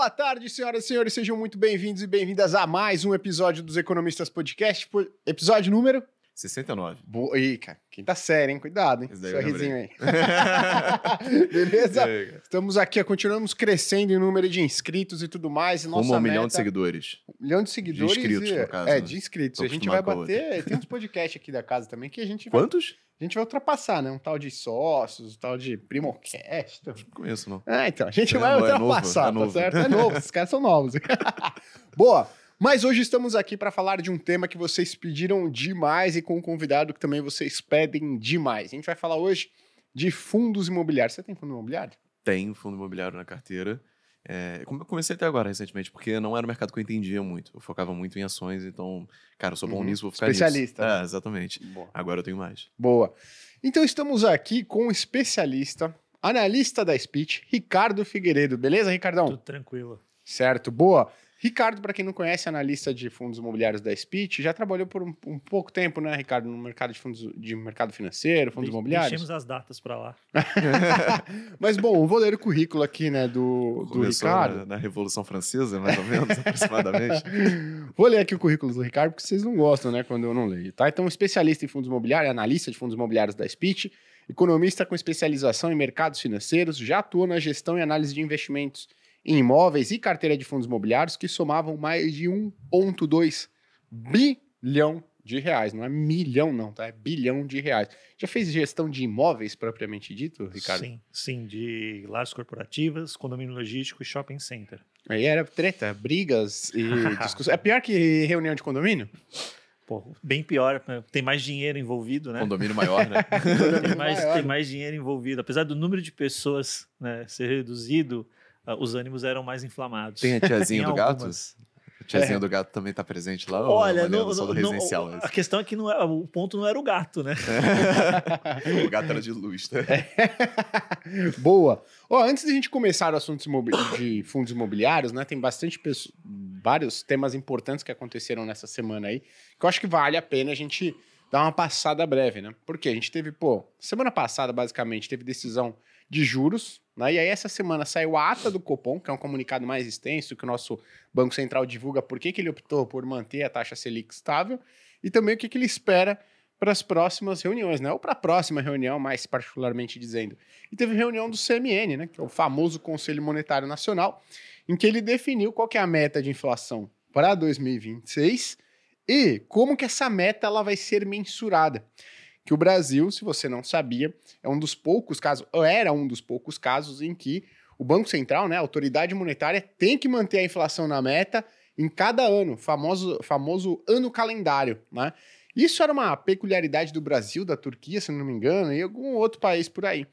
boa tarde, senhoras e senhores. Sejam muito bem-vindos e bem-vindas a mais um episódio dos Economistas Podcast. po- Episódio número. 69. Boa. Ih, cara, quinta série, hein? Cuidado, hein? Sorrisinho aí. Beleza? É. Estamos aqui, continuamos crescendo em número de inscritos e tudo mais. e Nossa Rumo a um milhão de meta- seguidores. Um milhão de seguidores. inscritos, e- no caso, É, né? de inscritos. Tô a gente vai bater. Tem uns podcasts aqui da casa também que a gente vai, Quantos? A gente vai ultrapassar, né? Um tal de sócios, um tal de Primocast. Não conheço, não. Ah, então, a gente É, vai é novo, ultrapassar, é tá novo. certo? É novo, esses caras são novos. Boa, mas hoje estamos aqui para falar de um tema que vocês pediram demais e com um convidado que também vocês pedem demais. A gente vai falar hoje de fundos imobiliários. Você tem fundo imobiliário? Tem fundo imobiliário na carteira. É, como eu comecei até agora, recentemente, porque não era um mercado que eu entendia muito. Eu focava muito em ações, então, cara, eu sou bom Uhum. nisso, vou ficar Especialista, nisso. né? É, exatamente. Boa. Agora eu tenho mais. Boa. Então estamos aqui com um especialista, analista da Speech, Ricardo Figueiredo. Beleza, Ricardão? Tudo tranquilo. Certo, boa. Ricardo, para quem não conhece, analista de fundos imobiliários da Speech, já trabalhou por um, um pouco tempo, né, Ricardo, no mercado de fundos de mercado financeiro, fundos De- imobiliários. Deixemos as datas para lá. Mas bom, vou ler o currículo aqui, né, do, do Começou Ricardo. na, na Revolução Francesa, mais ou menos, aproximadamente. Vou ler aqui o currículo do Ricardo, porque vocês não gostam, né, quando eu não leio, tá? Então, especialista em fundos imobiliários, analista de fundos imobiliários da Speech, economista com especialização em mercados financeiros, já atuou na gestão e análise de investimentos em imóveis e carteira de fundos imobiliários que somavam mais de 1,2 bilhão de reais. Não é milhão, não, tá? É bilhão de reais. Já fez gestão de imóveis propriamente dito, Ricardo? Sim, sim, de lares corporativas, condomínio logístico e shopping center. Aí era treta, brigas e discussões. É pior que reunião de condomínio? Pô, bem pior, né? tem mais dinheiro envolvido, né? Condomínio maior, né? Tem mais, Maior. tem mais dinheiro envolvido. Apesar do número de pessoas né, ser reduzido, os ânimos eram mais inflamados. Tem a tiazinha do gato? A tiazinha É. do gato também tá presente lá? Olha, olhando não, só do não- não- residencial? a questão é que não é, o ponto não era o gato, né? o gato era de luz, né? Boa. Ó, antes de a gente começar o assunto de fundos imobiliários, né? Tem bastante vários temas importantes que aconteceram nessa semana aí, que eu acho que vale a pena a gente dar uma passada breve, né? Porque a gente teve, pô, semana passada, basicamente, teve decisão de juros, né? E aí essa semana saiu a ata do Copom, que é um comunicado mais extenso que o nosso Banco Central divulga por que, que ele optou por manter a taxa Selic estável e também o que, que ele espera para as próximas reuniões, né? Ou para a próxima reunião, mais particularmente dizendo. E teve reunião do CMN, né? Que é o famoso Conselho Monetário Nacional, em que ele definiu qual que é a meta de inflação para 2026 e como que essa meta ela vai ser mensurada. Que o Brasil, se você não sabia, é um dos poucos casos, ou era um dos poucos casos em que o Banco Central, né, a autoridade monetária, tem que manter a inflação na meta em cada ano, famoso, famoso ano calendário, né? Isso era uma peculiaridade do Brasil, da Turquia, se não me engano, e algum outro país por aí.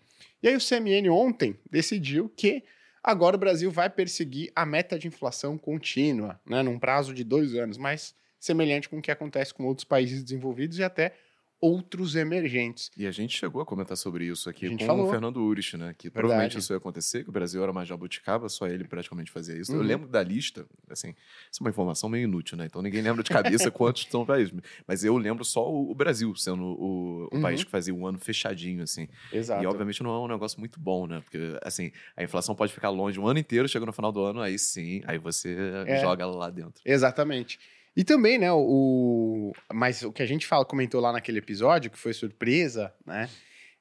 E aí o CMN ontem decidiu que agora o Brasil vai perseguir a meta de inflação contínua, né, num prazo de dois anos, mas semelhante com o que acontece com outros países desenvolvidos e até outros emergentes. E a gente chegou a comentar sobre isso aqui A gente com falou. o Fernando Urich, né? Que Verdade. provavelmente isso ia acontecer, que o Brasil era mais jabuticaba, só ele praticamente fazia isso. Uhum. Eu lembro da lista, assim, isso é uma informação meio inútil, né? Então ninguém lembra de cabeça quantos são países. Mas eu lembro só o, Brasil sendo o, o Uhum. país que fazia um ano fechadinho, assim. Exato. E obviamente não é um negócio muito bom, né? Porque, assim, a inflação pode ficar longe um ano inteiro, chega no final do ano, aí sim, aí você É. joga ela lá dentro. Exatamente. E também, né, o. Mas o que a gente fala, comentou lá naquele episódio, que foi surpresa, né?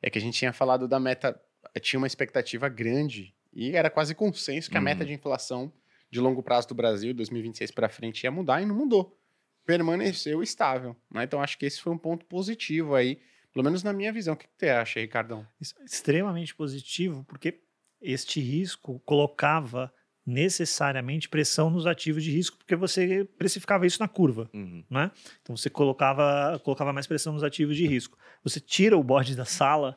É que a gente tinha falado da meta. Tinha uma expectativa grande e era quase consenso que a Uhum. meta de inflação de longo prazo do Brasil, 2026 para frente, ia mudar e não mudou. Permaneceu estável. Né? Então acho que esse foi um ponto positivo aí, pelo menos na minha visão. O que você acha, Ricardão? Isso extremamente positivo, porque este risco colocava necessariamente pressão nos ativos de risco, porque você precificava isso na curva. Uhum. né? Então você colocava, colocava mais pressão nos ativos de risco. Você tira o bode da sala,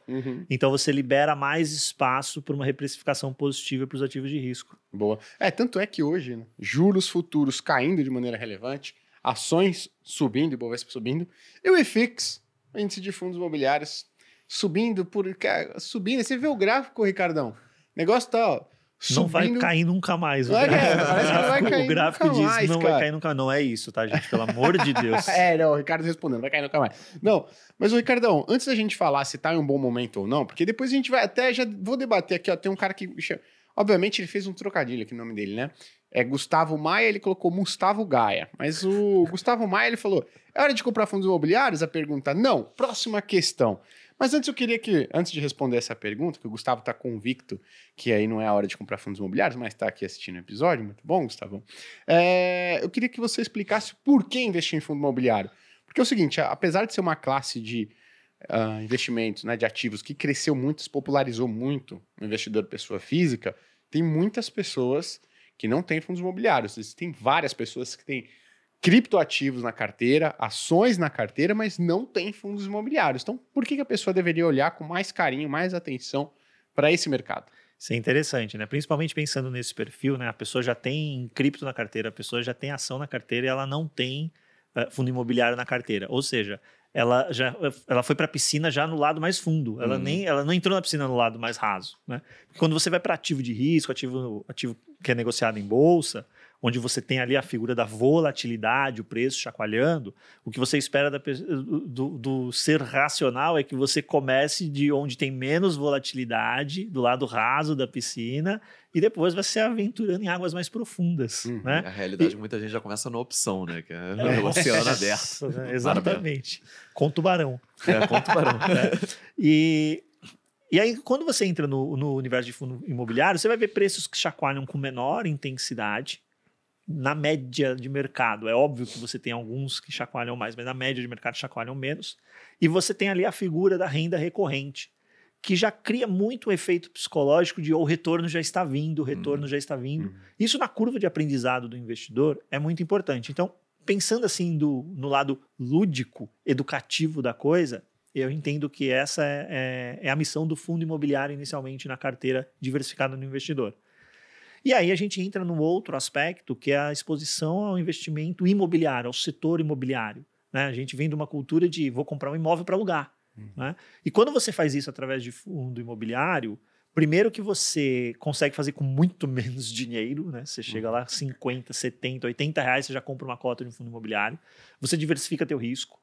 então você libera mais espaço para uma reprecificação positiva para os ativos de risco. Boa. É, tanto é que hoje, né, juros futuros caindo de maneira relevante, ações subindo, Ibovespa subindo, e o IFIX, índice de fundos imobiliários, subindo por... cara, Subindo, você vê o gráfico, Ricardão? O negócio tá, ó, Não vai subindo- cair nunca mais. O Não é, gráfico, parece que não vai cair o gráfico nunca diz mais, não cara. vai cair nunca. Não é isso, tá, gente? Pelo amor de Deus. É, não, o Ricardo respondendo, vai cair nunca mais. Não, mas o Ricardão, antes da gente falar se tá em um bom momento ou não, porque depois a gente vai até, já vou debater aqui, ó, tem um cara que... Obviamente, ele fez um trocadilho aqui no nome dele, né? É Gustavo Maia, ele colocou Gustavo Gaia. Mas o Gustavo Maia, ele falou: é hora de comprar fundos imobiliários? A pergunta, não. Próxima questão. Mas antes eu queria que, antes de responder essa pergunta, que o Gustavo está convicto que aí não é a hora de comprar fundos imobiliários, mas está aqui assistindo o episódio, muito bom, Gustavo. É, eu queria que você explicasse por que investir em fundo imobiliário. Porque é o seguinte, apesar de ser uma classe de uh, investimentos, né, de ativos que cresceu muito, se popularizou muito no investidor pessoa física, tem muitas pessoas que não têm fundos imobiliários. Existem várias pessoas que têm criptoativos na carteira, ações na carteira, mas não têm fundos imobiliários. Então, por que, a pessoa deveria olhar com mais carinho, mais atenção para esse mercado? Isso é interessante, né? Principalmente pensando nesse perfil, né? A pessoa já tem cripto na carteira, a pessoa já tem ação na carteira e ela não tem uh, fundo imobiliário na carteira. Ou seja, ela já ela foi para a piscina já no lado mais fundo. Ela uhum. nem ela não entrou na piscina no lado mais raso, né? Quando você vai para ativo de risco, ativo ativo que é negociado em bolsa, onde você tem ali a figura da volatilidade, o preço chacoalhando, o que você espera da, do, do, ser racional é que você comece de onde tem menos volatilidade, do lado raso da piscina, e depois vai se aventurando em águas mais profundas. Uhum. Né? A realidade, e... muita gente já começa na opção, né? Que é, é. o oceano aberto. Né? Exatamente. Com tubarão. É, com tubarão. é. E e aí, quando você entra no, no, universo de fundo imobiliário, você vai ver preços que chacoalham com menor intensidade, na média de mercado. É óbvio que você tem alguns que chacoalham mais, mas na média de mercado chacoalham menos. E você tem ali a figura da renda recorrente, que já cria muito o efeito psicológico de oh, o retorno já está vindo, o retorno uhum. já está vindo. Uhum. Isso na curva de aprendizado do investidor é muito importante. Então, pensando assim do, no lado lúdico, educativo da coisa, eu entendo que essa é, é, é a missão do fundo imobiliário inicialmente na carteira diversificada no investidor. E aí a gente entra num outro aspecto, que é a exposição ao investimento imobiliário, ao setor imobiliário. Né? A gente vem de uma cultura de vou comprar um imóvel para alugar. Uhum. Né? E quando você faz isso através de fundo imobiliário, primeiro que você consegue fazer com muito menos dinheiro, né? Você chega lá 50, 70, 80 reais, você já compra uma cota de um fundo imobiliário. Você diversifica teu risco,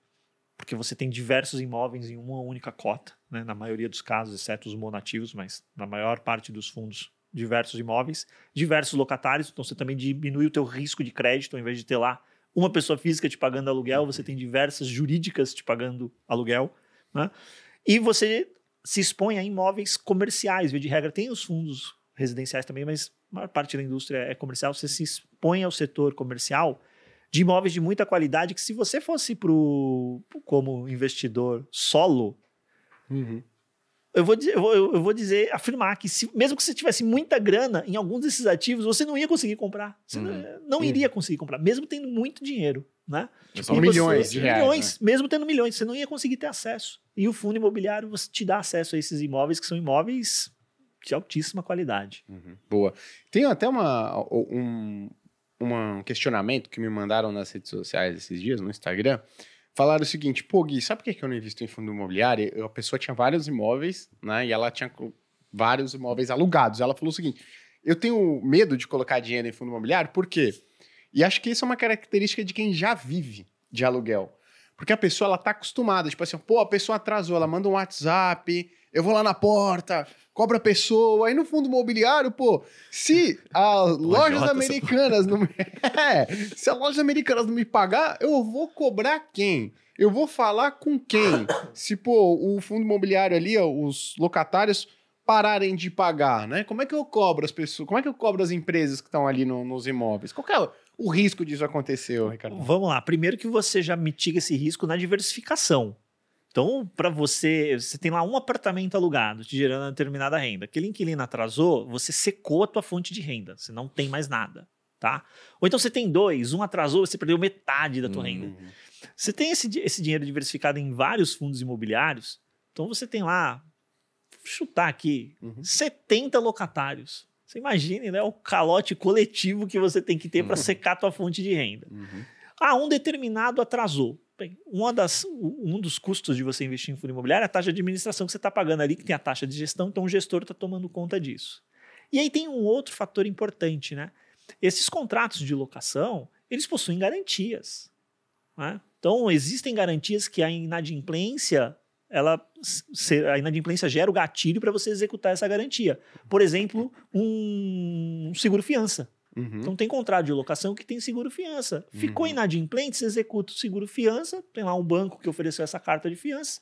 porque você tem diversos imóveis em uma única cota, né? na maioria dos casos, exceto os monativos, mas na maior parte dos fundos diversos imóveis, diversos locatários, então você também diminui o teu risco de crédito, ao invés de ter lá uma pessoa física te pagando aluguel, você tem diversas jurídicas te pagando aluguel, né? E você se expõe a imóveis comerciais, de regra tem os fundos residenciais também, mas a maior parte da indústria é comercial, você se expõe ao setor comercial de imóveis de muita qualidade que se você fosse pro, como investidor solo, uhum eu vou, eu vou, eu vou dizer, afirmar que se, mesmo que você tivesse muita grana em alguns desses ativos, você não ia conseguir comprar. Você uhum. não, não uhum. iria conseguir comprar, mesmo tendo muito dinheiro, né? São milhões de reais. Milhões, né? mesmo tendo milhões, você não ia conseguir ter acesso. E o fundo imobiliário você te dá acesso a esses imóveis que são imóveis de altíssima qualidade. Uhum. Boa. Tem até uma, um, um questionamento que me mandaram nas redes sociais esses dias, no Instagram, falaram o seguinte, pô, Gui, sabe por que eu não invisto em fundo imobiliário? A pessoa tinha vários imóveis, né? E ela tinha vários imóveis alugados. Ela falou o seguinte: eu tenho medo de colocar dinheiro em fundo imobiliário, por quê? E acho que isso é uma característica de quem já vive de aluguel. Porque a pessoa, ela tá acostumada, tipo assim, pô, a pessoa atrasou, ela manda um WhatsApp, eu vou lá na porta, cobra a pessoa. Aí no fundo imobiliário, pô, se as lojas americanas não me... é, se as lojas americanas não me pagar, eu vou cobrar quem? Eu vou falar com quem? Se, pô, o fundo imobiliário ali, os locatários pararem de pagar, né? Como é que eu cobro as pessoas? Como é que eu cobro as empresas que estão ali no, nos imóveis? Qual é o risco disso acontecer, Ricardo? Vamos lá. Primeiro que você já mitiga esse risco na diversificação. Então, para você, você tem lá um apartamento alugado, te gerando uma determinada renda. Aquele inquilino atrasou, você secou a tua fonte de renda, você não tem mais nada, tá? Ou então você tem dois, um atrasou, você perdeu metade da tua uhum. renda. Você tem esse, esse dinheiro diversificado em vários fundos imobiliários, então você tem lá, vou chutar aqui, uhum. 70 locatários. Você imagine, né, o calote coletivo que você tem que ter uhum. para secar a tua fonte de renda. Uhum. Ah, um determinado atrasou. Bem, uma das, um dos custos de você investir em fundo imobiliário é a taxa de administração que você está pagando ali, que tem a taxa de gestão, então o gestor está tomando conta disso. E aí tem um outro fator importante, né? Esses contratos de locação, eles possuem garantias. Né? Então, existem garantias que a inadimplência ela a inadimplência gera o gatilho para você executar essa garantia. Por exemplo, um seguro fiança. Uhum. Então tem contrato de locação que tem seguro fiança. Ficou uhum. inadimplente, você executa o seguro fiança, tem lá um banco que ofereceu essa carta de fiança,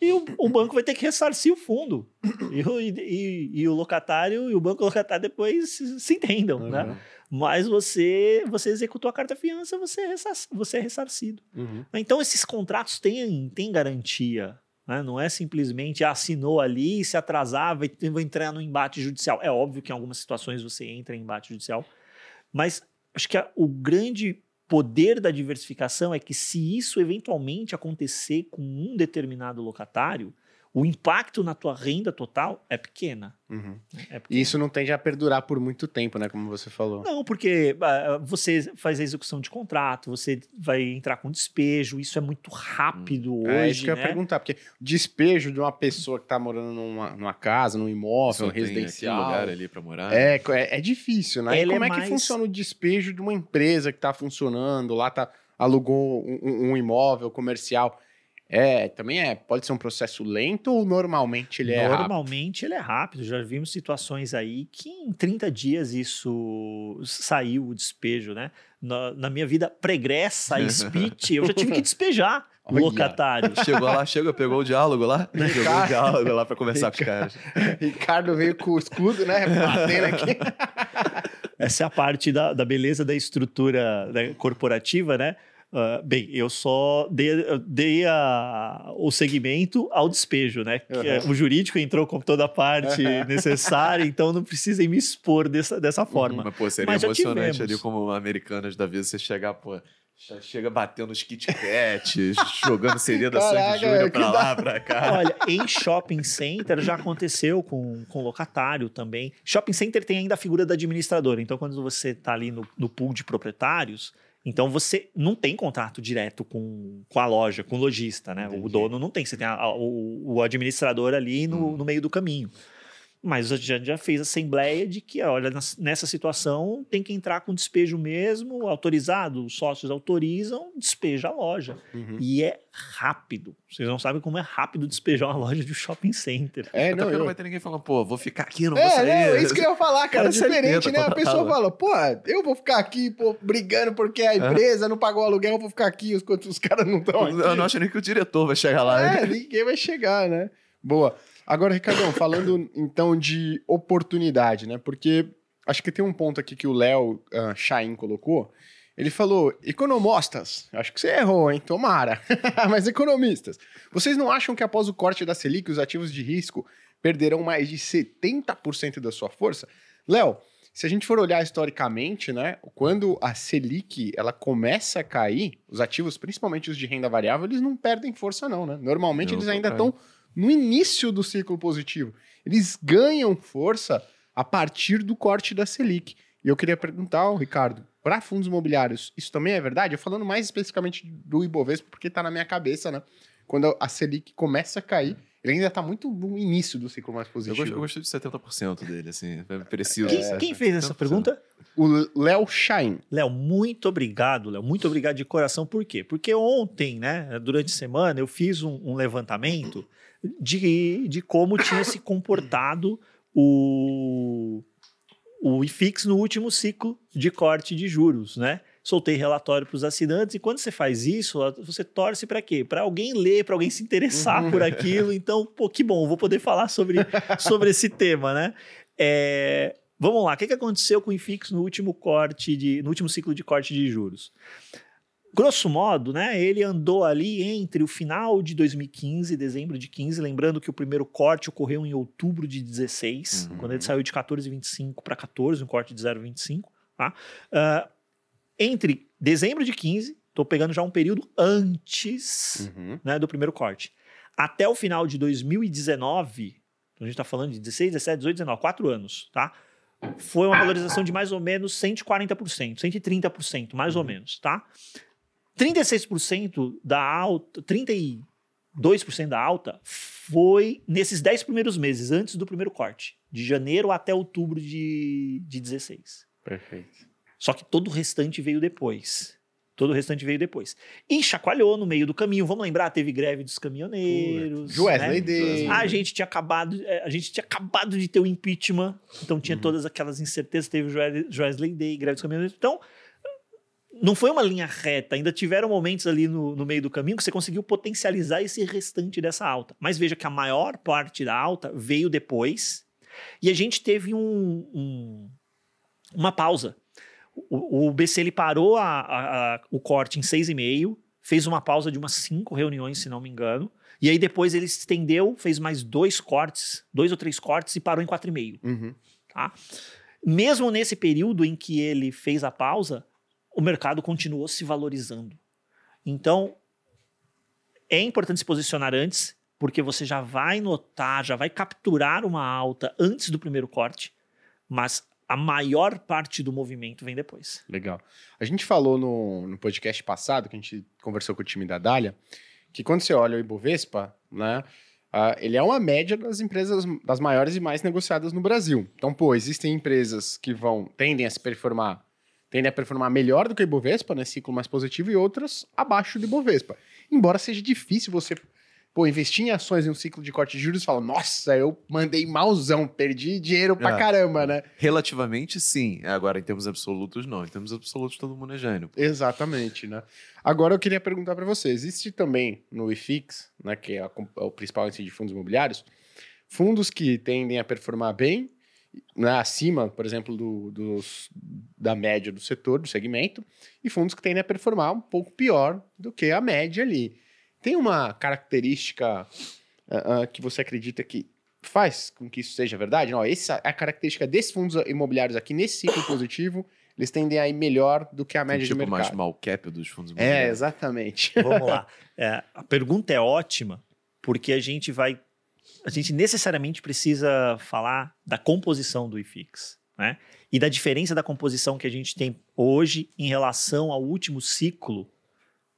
e o, o banco vai ter que ressarcir o fundo. E, e, e, o locatário e o banco locatário depois se, se entendam, uhum. né? Mas você você executou a carta fiança, você é, você é ressarcido. Uhum. Então esses contratos têm, têm garantia. Né? Não é simplesmente assinou ali, se atrasar, vai, vai entrar no embate judicial. É óbvio que em algumas situações você entra em embate judicial, mas acho que a, o grande poder da diversificação é que se isso eventualmente acontecer com um determinado locatário, o impacto na tua renda total é pequena. Uhum. é pequena. E isso não tende a perdurar por muito tempo, né? Como você falou. Não, porque uh, você faz a execução de contrato, você vai entrar com despejo, isso é muito rápido hum. hoje. É isso que eu né? ia perguntar, porque despejo de uma pessoa que está morando numa, numa, casa, num imóvel Só residencial. Tem lugar ali para morar. É, é, é difícil, né? e como é, é mais... que funciona o despejo de uma empresa que está funcionando, lá tá, alugou um, um imóvel comercial? É, também é. Pode ser um processo lento ou normalmente ele é rápido? Normalmente ele é rápido. Já vimos situações aí que em 30 dias isso saiu o despejo, né? Na, na minha vida pregressa e speech, eu já tive que despejar o locatário. Chegou lá, chegou, pegou o diálogo lá, Ricardo, pegou o diálogo lá para conversar Ricardo, com os caras. Ricardo veio com o escudo, né? Batendo aqui. Essa é a parte da, da beleza da estrutura né, corporativa, né? Uh, bem, eu só dei, dei a, o segmento ao despejo, né? Uhum. É, o jurídico entrou com toda a parte necessária, então não precisem me expor dessa, dessa forma. Uhum, mas, pô, seria mas emocionante ali como americanas da vida, você chegar, pô, chega batendo os Kit Kats, jogando seria da Sandy Júnior pra lá, dá... pra cá. Olha, em shopping center já aconteceu com, com locatário também. Shopping center tem ainda a figura da administradora, então quando você tá ali no, no pool de proprietários então você não tem contrato direto com, com a loja, com o lojista, né? Entendi. O dono não tem, você tem a, a, o, o, administrador ali no, hum. no meio do caminho. Mas a gente já fez assembleia de que, olha, nessa situação tem que entrar com despejo mesmo, autorizado, os sócios autorizam, despeja a loja. Uhum. E é rápido. Vocês não sabem como é rápido despejar uma loja de shopping center. É, não, eu... não vai ter ninguém falando, pô, vou ficar aqui, não é, vou sair. É, é isso que eu ia falar, cara. cara diferente, né? A pessoa fala, pô, eu vou ficar aqui, pô, brigando porque a empresa não pagou o aluguel, eu vou ficar aqui enquanto os caras não estão aqui. Eu não acho nem que o diretor vai chegar lá. É, ninguém vai chegar, né? Boa. Agora, Ricardão, falando então de oportunidade, né? Porque acho que tem um ponto aqui que o Léo uh, Chain colocou. Ele falou: economistas, acho que você errou, hein? Tomara. Mas economistas, vocês não acham que após o corte da Selic, os ativos de risco perderão mais de 70% da sua força? Léo, se a gente for olhar historicamente, né, quando a Selic ela começa a cair, os ativos, principalmente os de renda variável, eles não perdem força não, né? Normalmente eles ainda estão no início do ciclo positivo. Eles ganham força a partir do corte da Selic. E eu queria perguntar ao Ricardo, para fundos imobiliários, isso também é verdade? Eu falando mais especificamente do Ibovespa, porque está na minha cabeça, né? Quando a Selic começa a cair, ele ainda está muito no início do ciclo mais positivo. Eu gosto de 70% dele, assim, é preciso. Quem, quem fez essa pergunta? O Léo Shine. Léo, muito obrigado, Léo. Muito obrigado de coração. Por quê? Porque ontem, né, durante a semana, eu fiz um, um levantamento de, de como tinha se comportado o, o IFIX no último ciclo de corte de juros, né? Soltei relatório para os assinantes e quando você faz isso, você torce para quê? Para alguém ler, para alguém se interessar por aquilo. Então, pô, que bom, vou poder falar sobre, sobre esse tema, né? É, vamos lá, o que, que aconteceu com o IFIX no último corte de, no último ciclo de corte de juros? Grosso modo, né, ele andou ali entre o final de 2015, dezembro de 15, lembrando que o primeiro corte ocorreu em outubro de 16, uhum. quando ele saiu de 14,25 para 14, um corte de 0,25, tá? Uh, entre dezembro de 15, estou pegando já um período antes uhum. né, do primeiro corte, até o final de 2019, então a gente está falando de 16, 17, 18, 19, 4 anos, tá? Foi uma valorização de mais ou menos 140%, 130%, mais ou uhum. menos, tá? 36% da alta, 32% da alta foi nesses 10 primeiros meses, antes do primeiro corte, de janeiro até outubro de, de 16. Perfeito. Só que todo o restante veio depois. Todo o restante veio depois. E chacoalhou no meio do caminho. Vamos lembrar, teve greve dos caminhoneiros. Wesley né? Day. A gente tinha acabado, é, a gente tinha acabado de ter o impeachment, então tinha uhum. todas aquelas incertezas. Teve o Wesley Day, greve dos caminhoneiros. Então, não foi uma linha reta. Ainda tiveram momentos ali no, no meio do caminho que você conseguiu potencializar esse restante dessa alta. Mas veja que a maior parte da alta veio depois. E a gente teve um, um uma pausa o, o BC ele parou a, a, a, o corte em 6,5, fez uma pausa de umas cinco reuniões, se não me engano. E aí depois ele estendeu, fez mais dois cortes, dois ou três cortes e parou em 4,5. Uhum. Tá? Mesmo nesse período em que ele fez a pausa, o mercado continuou se valorizando. Então, é importante se posicionar antes, porque você já vai notar, já vai capturar uma alta antes do primeiro corte, mas a maior parte do movimento vem depois. Legal. A gente falou no, no podcast passado, que a gente conversou com o time da Dália, que quando você olha o Ibovespa, né, uh, ele é uma média das empresas das maiores e mais negociadas no Brasil. Então, pô, existem empresas que vão tendem a se performar, tendem a performar melhor do que o Ibovespa, né, ciclo mais positivo, e outras abaixo do Ibovespa. Embora seja difícil você pô, investir em ações em um ciclo de corte de juros, fala, nossa, eu mandei malzão, perdi dinheiro pra é. caramba, né? Relativamente, sim. Agora, em termos absolutos, não. Em termos absolutos, todo mundo é gênio. Exatamente, né? Agora, eu queria perguntar para você, existe também no IFIX, né, que é, a, é o principal índice de fundos imobiliários, fundos que tendem a performar bem, né, acima, por exemplo, do, dos, da média do setor, do segmento, e fundos que tendem a performar um pouco pior do que a média ali. Tem uma característica uh, uh, que você acredita que faz com que isso seja verdade? Não, essa é a característica desses fundos imobiliários aqui nesse ciclo positivo. Eles tendem a ir melhor do que a média tipo do mercado. mais mal cap dos fundos é, imobiliários. É, exatamente. Vamos lá. É, a pergunta é ótima, porque a gente vai. A gente necessariamente precisa falar da composição do IFIX. Né? E da diferença da composição que a gente tem hoje em relação ao último ciclo,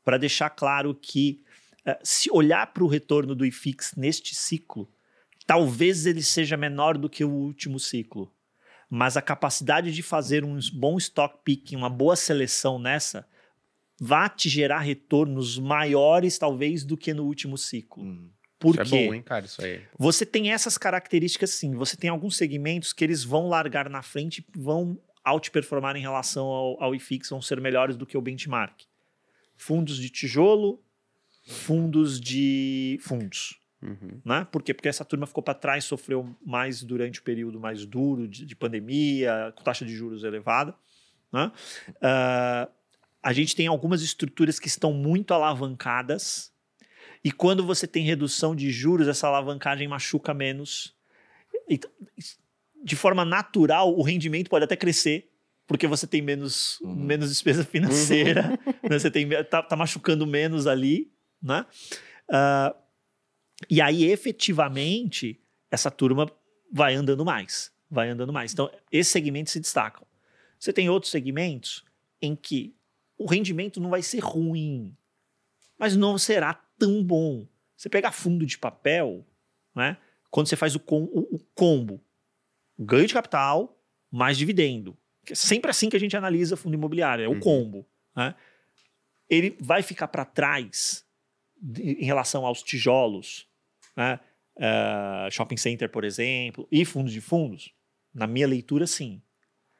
para deixar claro que eh, se olhar para o retorno do IFIX neste ciclo, talvez ele seja menor do que o último ciclo. Mas a capacidade de fazer um bom stock picking, uma boa seleção nessa, vai te gerar retornos maiores, talvez, do que no último ciclo. Hum. Por isso é bom, hein, cara? Isso aí. Você tem essas características, sim. Você tem alguns segmentos que eles vão largar na frente, vão outperformar em relação ao, ao IFIX, vão ser melhores do que o benchmark. Fundos de tijolo, fundos de fundos. Uhum. Né? Por quê? Porque essa turma ficou para trás, sofreu mais durante o período mais duro de, de pandemia, com taxa de juros elevada. Né? Uh, a gente tem algumas estruturas que estão muito alavancadas, e quando você tem redução de juros, essa alavancagem machuca menos. E, de forma natural, o rendimento pode até crescer, porque você tem menos, uhum. menos despesa financeira, uhum. né? você tem, tá, tá machucando menos ali, né? Uh, e aí, efetivamente, essa turma vai andando mais, vai andando mais. Então, esses segmentos se destacam. Você tem outros segmentos em que o rendimento não vai ser ruim, mas não será tão bom. Você pega fundo de papel, né? Quando você faz o, com, o, o combo, ganho de capital mais dividendo, é sempre assim que a gente analisa fundo imobiliário, é o uhum. combo. Né? Ele vai ficar para trás em relação aos tijolos, né? Uh, shopping center, por exemplo, e fundos de fundos? Na minha leitura, sim.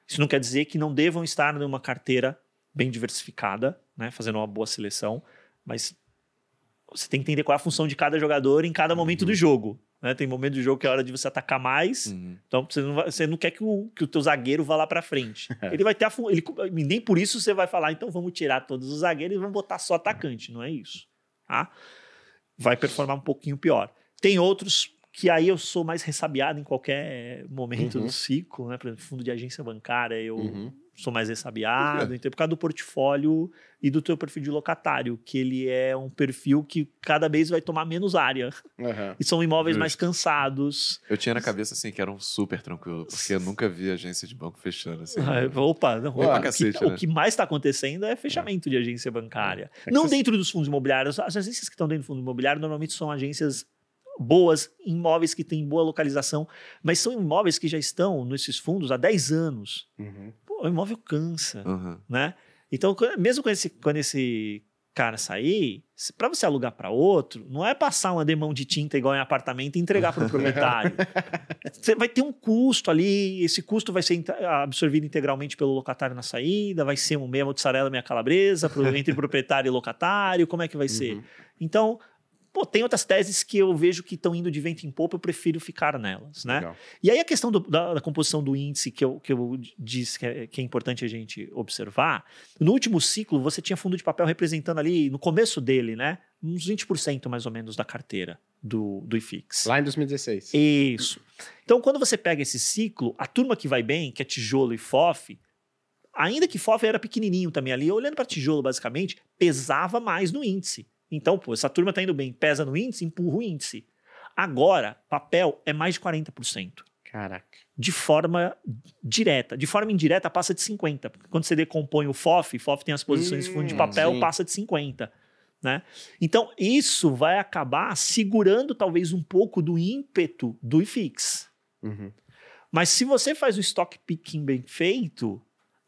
Isso não quer dizer que não devam estar numa carteira bem diversificada, né? fazendo uma boa seleção, mas você tem que entender qual é a função de cada jogador em cada momento uhum. do jogo. Né? Tem momento do jogo que é hora de você atacar mais, uhum. então você não, vai, você não, quer que o, que o teu zagueiro vá lá para frente. É. Ele vai ter a, ele, nem por isso você vai falar, então vamos tirar todos os zagueiros e vamos botar só atacante, não é isso tá? vai performar um pouquinho pior. Tem outros que aí eu sou mais ressabiado em qualquer momento uhum. do ciclo, né? Por exemplo, fundo de agência bancária, eu uhum. Sou mais ressabiado, por, então, por causa do portfólio e do teu perfil de locatário, que ele é um perfil que cada vez vai tomar menos área. Uhum. E são imóveis Justo. mais cansados. Eu tinha na cabeça assim que eram super tranquilo, porque eu nunca vi agência de banco fechando assim. Ah, opa, não, opa, o, cacete, que, né? o que mais está acontecendo é fechamento de agência bancária. É não dentro dos fundos imobiliários. As agências que estão dentro do fundo imobiliário normalmente são agências boas, imóveis que têm boa localização, mas são imóveis que já estão nesses fundos há 10 anos. Uhum. O imóvel cansa, uhum. né? Então, mesmo com esse, quando esse cara sair, para você alugar para outro, não é passar uma demão de tinta igual em apartamento e entregar para o proprietário. você vai ter um custo ali, esse custo vai ser absorvido integralmente pelo locatário na saída, vai ser um meia mozzarella, meia calabresa pro, entre proprietário e locatário, como é que vai uhum. ser? Então, Pô, tem outras teses que eu vejo que estão indo de vento em popa, eu prefiro ficar nelas, né? Legal. E aí a questão do, da, da, composição do índice que eu, que eu disse que é, que é, importante a gente observar, no último ciclo você tinha fundo de papel representando ali, no começo dele, né? Uns 20% mais ou menos da carteira do, do IFIX. Lá em 2016. Isso. Então, quando você pega esse ciclo, a turma que vai bem, que é tijolo e FOF, ainda que FOF era pequenininho também ali, olhando para tijolo basicamente, pesava mais no índice. Então, pô, essa turma está indo bem, pesa no índice, empurra o índice. Agora, papel é mais de 40%. Caraca. De forma direta. De forma indireta, passa de 50%. Quando você decompõe o FOF, FOF tem as posições hum, de fundo de papel, sim. passa de 50%. Né? Então, isso vai acabar segurando talvez um pouco do ímpeto do IFIX. Uhum. Mas se você faz o stock picking bem feito,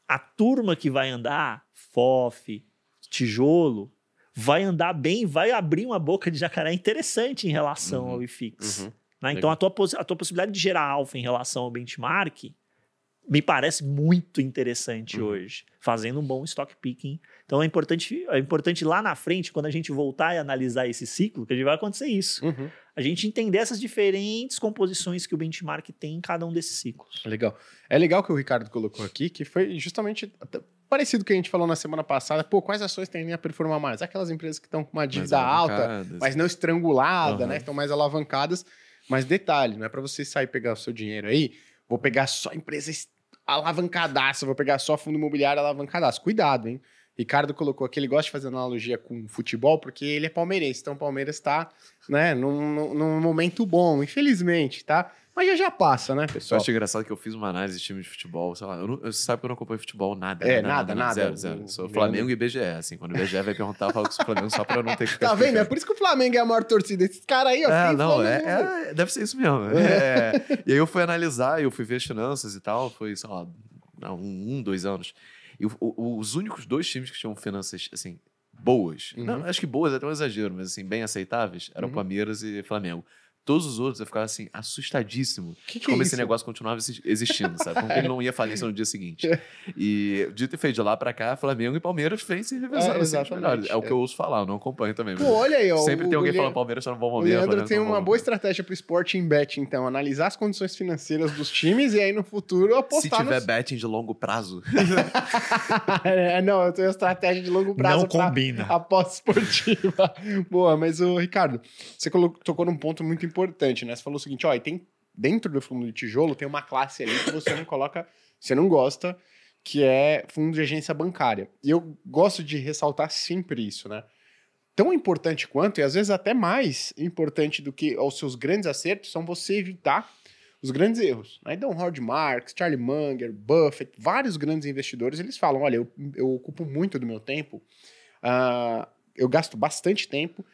a turma que vai andar, FOF, tijolo, vai andar bem, vai abrir uma boca de jacaré interessante em relação uhum. ao IFIX. Uhum. Né? Então, a tua, a tua possibilidade de gerar alfa em relação ao benchmark me parece muito interessante uhum. hoje, fazendo um bom stock picking. Então, é importante, é importante lá na frente, quando a gente voltar e analisar esse ciclo, que a gente vai acontecer isso. Uhum. A gente entender essas diferentes composições que o benchmark tem em cada um desses ciclos. Legal. É legal que o Ricardo colocou aqui, que foi justamente parecido com o que a gente falou na semana passada. Pô, quais ações tendem a performar mais? Aquelas empresas que estão com uma dívida alta, mas não estrangulada, uhum. né? Estão mais alavancadas. Mas detalhe, não é para você sair pegar o seu dinheiro aí, vou pegar só empresas alavancadaça, vou pegar só fundo imobiliário alavancadaço. Cuidado, hein? Ricardo colocou aqui, ele gosta de fazer analogia com futebol, porque ele é palmeirense, então o Palmeiras está né, num, num momento bom, infelizmente, tá? Mas já já passa, né, pessoal? Eu acho engraçado que eu fiz uma análise de time de futebol, sei lá, eu não, você sabe que eu não acompanho futebol, nada. É, nada, nada. nada zero, zero. Sou Flamengo e BGE, assim, quando o BGE vai perguntar, eu falo que sou Flamengo só pra não ter que Tá vendo? É por isso que o Flamengo é a maior torcida. Esse cara aí, ó. É, não, é, é, deve ser isso mesmo. É. É. E aí eu fui analisar, eu fui ver as finanças e tal, foi, sei lá, um, um dois anos. E o, o, os únicos dois times que tinham finanças, assim, boas, uhum. não, acho que boas é até um exagero, mas assim, bem aceitáveis, eram uhum. Palmeiras e Flamengo. Todos os outros eu ficava assim, assustadíssimo que que como é esse negócio continuava existindo, sabe? Como ele não ia falência no dia seguinte. E dito e feito de lá pra cá, Flamengo e Palmeiras vêm se revezando. É, assim, é o que eu ouço falar, eu não acompanho também. Pô, olha aí, ó. Sempre tem alguém falando Palmeiras tá no bom momento. O Leandro tem uma boa estratégia pro Sporting Bet, então. Analisar as condições financeiras dos times e aí no futuro apostar. Se tiver nos... betting de longo prazo. é, não, eu tenho estratégia de longo prazo. Não combina. Aposta esportiva. Boa, mas o Ricardo, você colocou, tocou num ponto muito importante, né? Você falou o seguinte: ó, tem dentro do fundo de tijolo tem uma classe ali que você não coloca, você não gosta, que é fundo de agência bancária. E eu gosto de ressaltar sempre isso, né? Tão importante quanto, e às vezes até mais importante do que os seus grandes acertos, são você evitar os grandes erros. Né? Então, Howard Marks, Charlie Munger, Buffett, vários grandes investidores, eles falam: olha, eu, eu ocupo muito do meu tempo, uh, eu gasto bastante tempo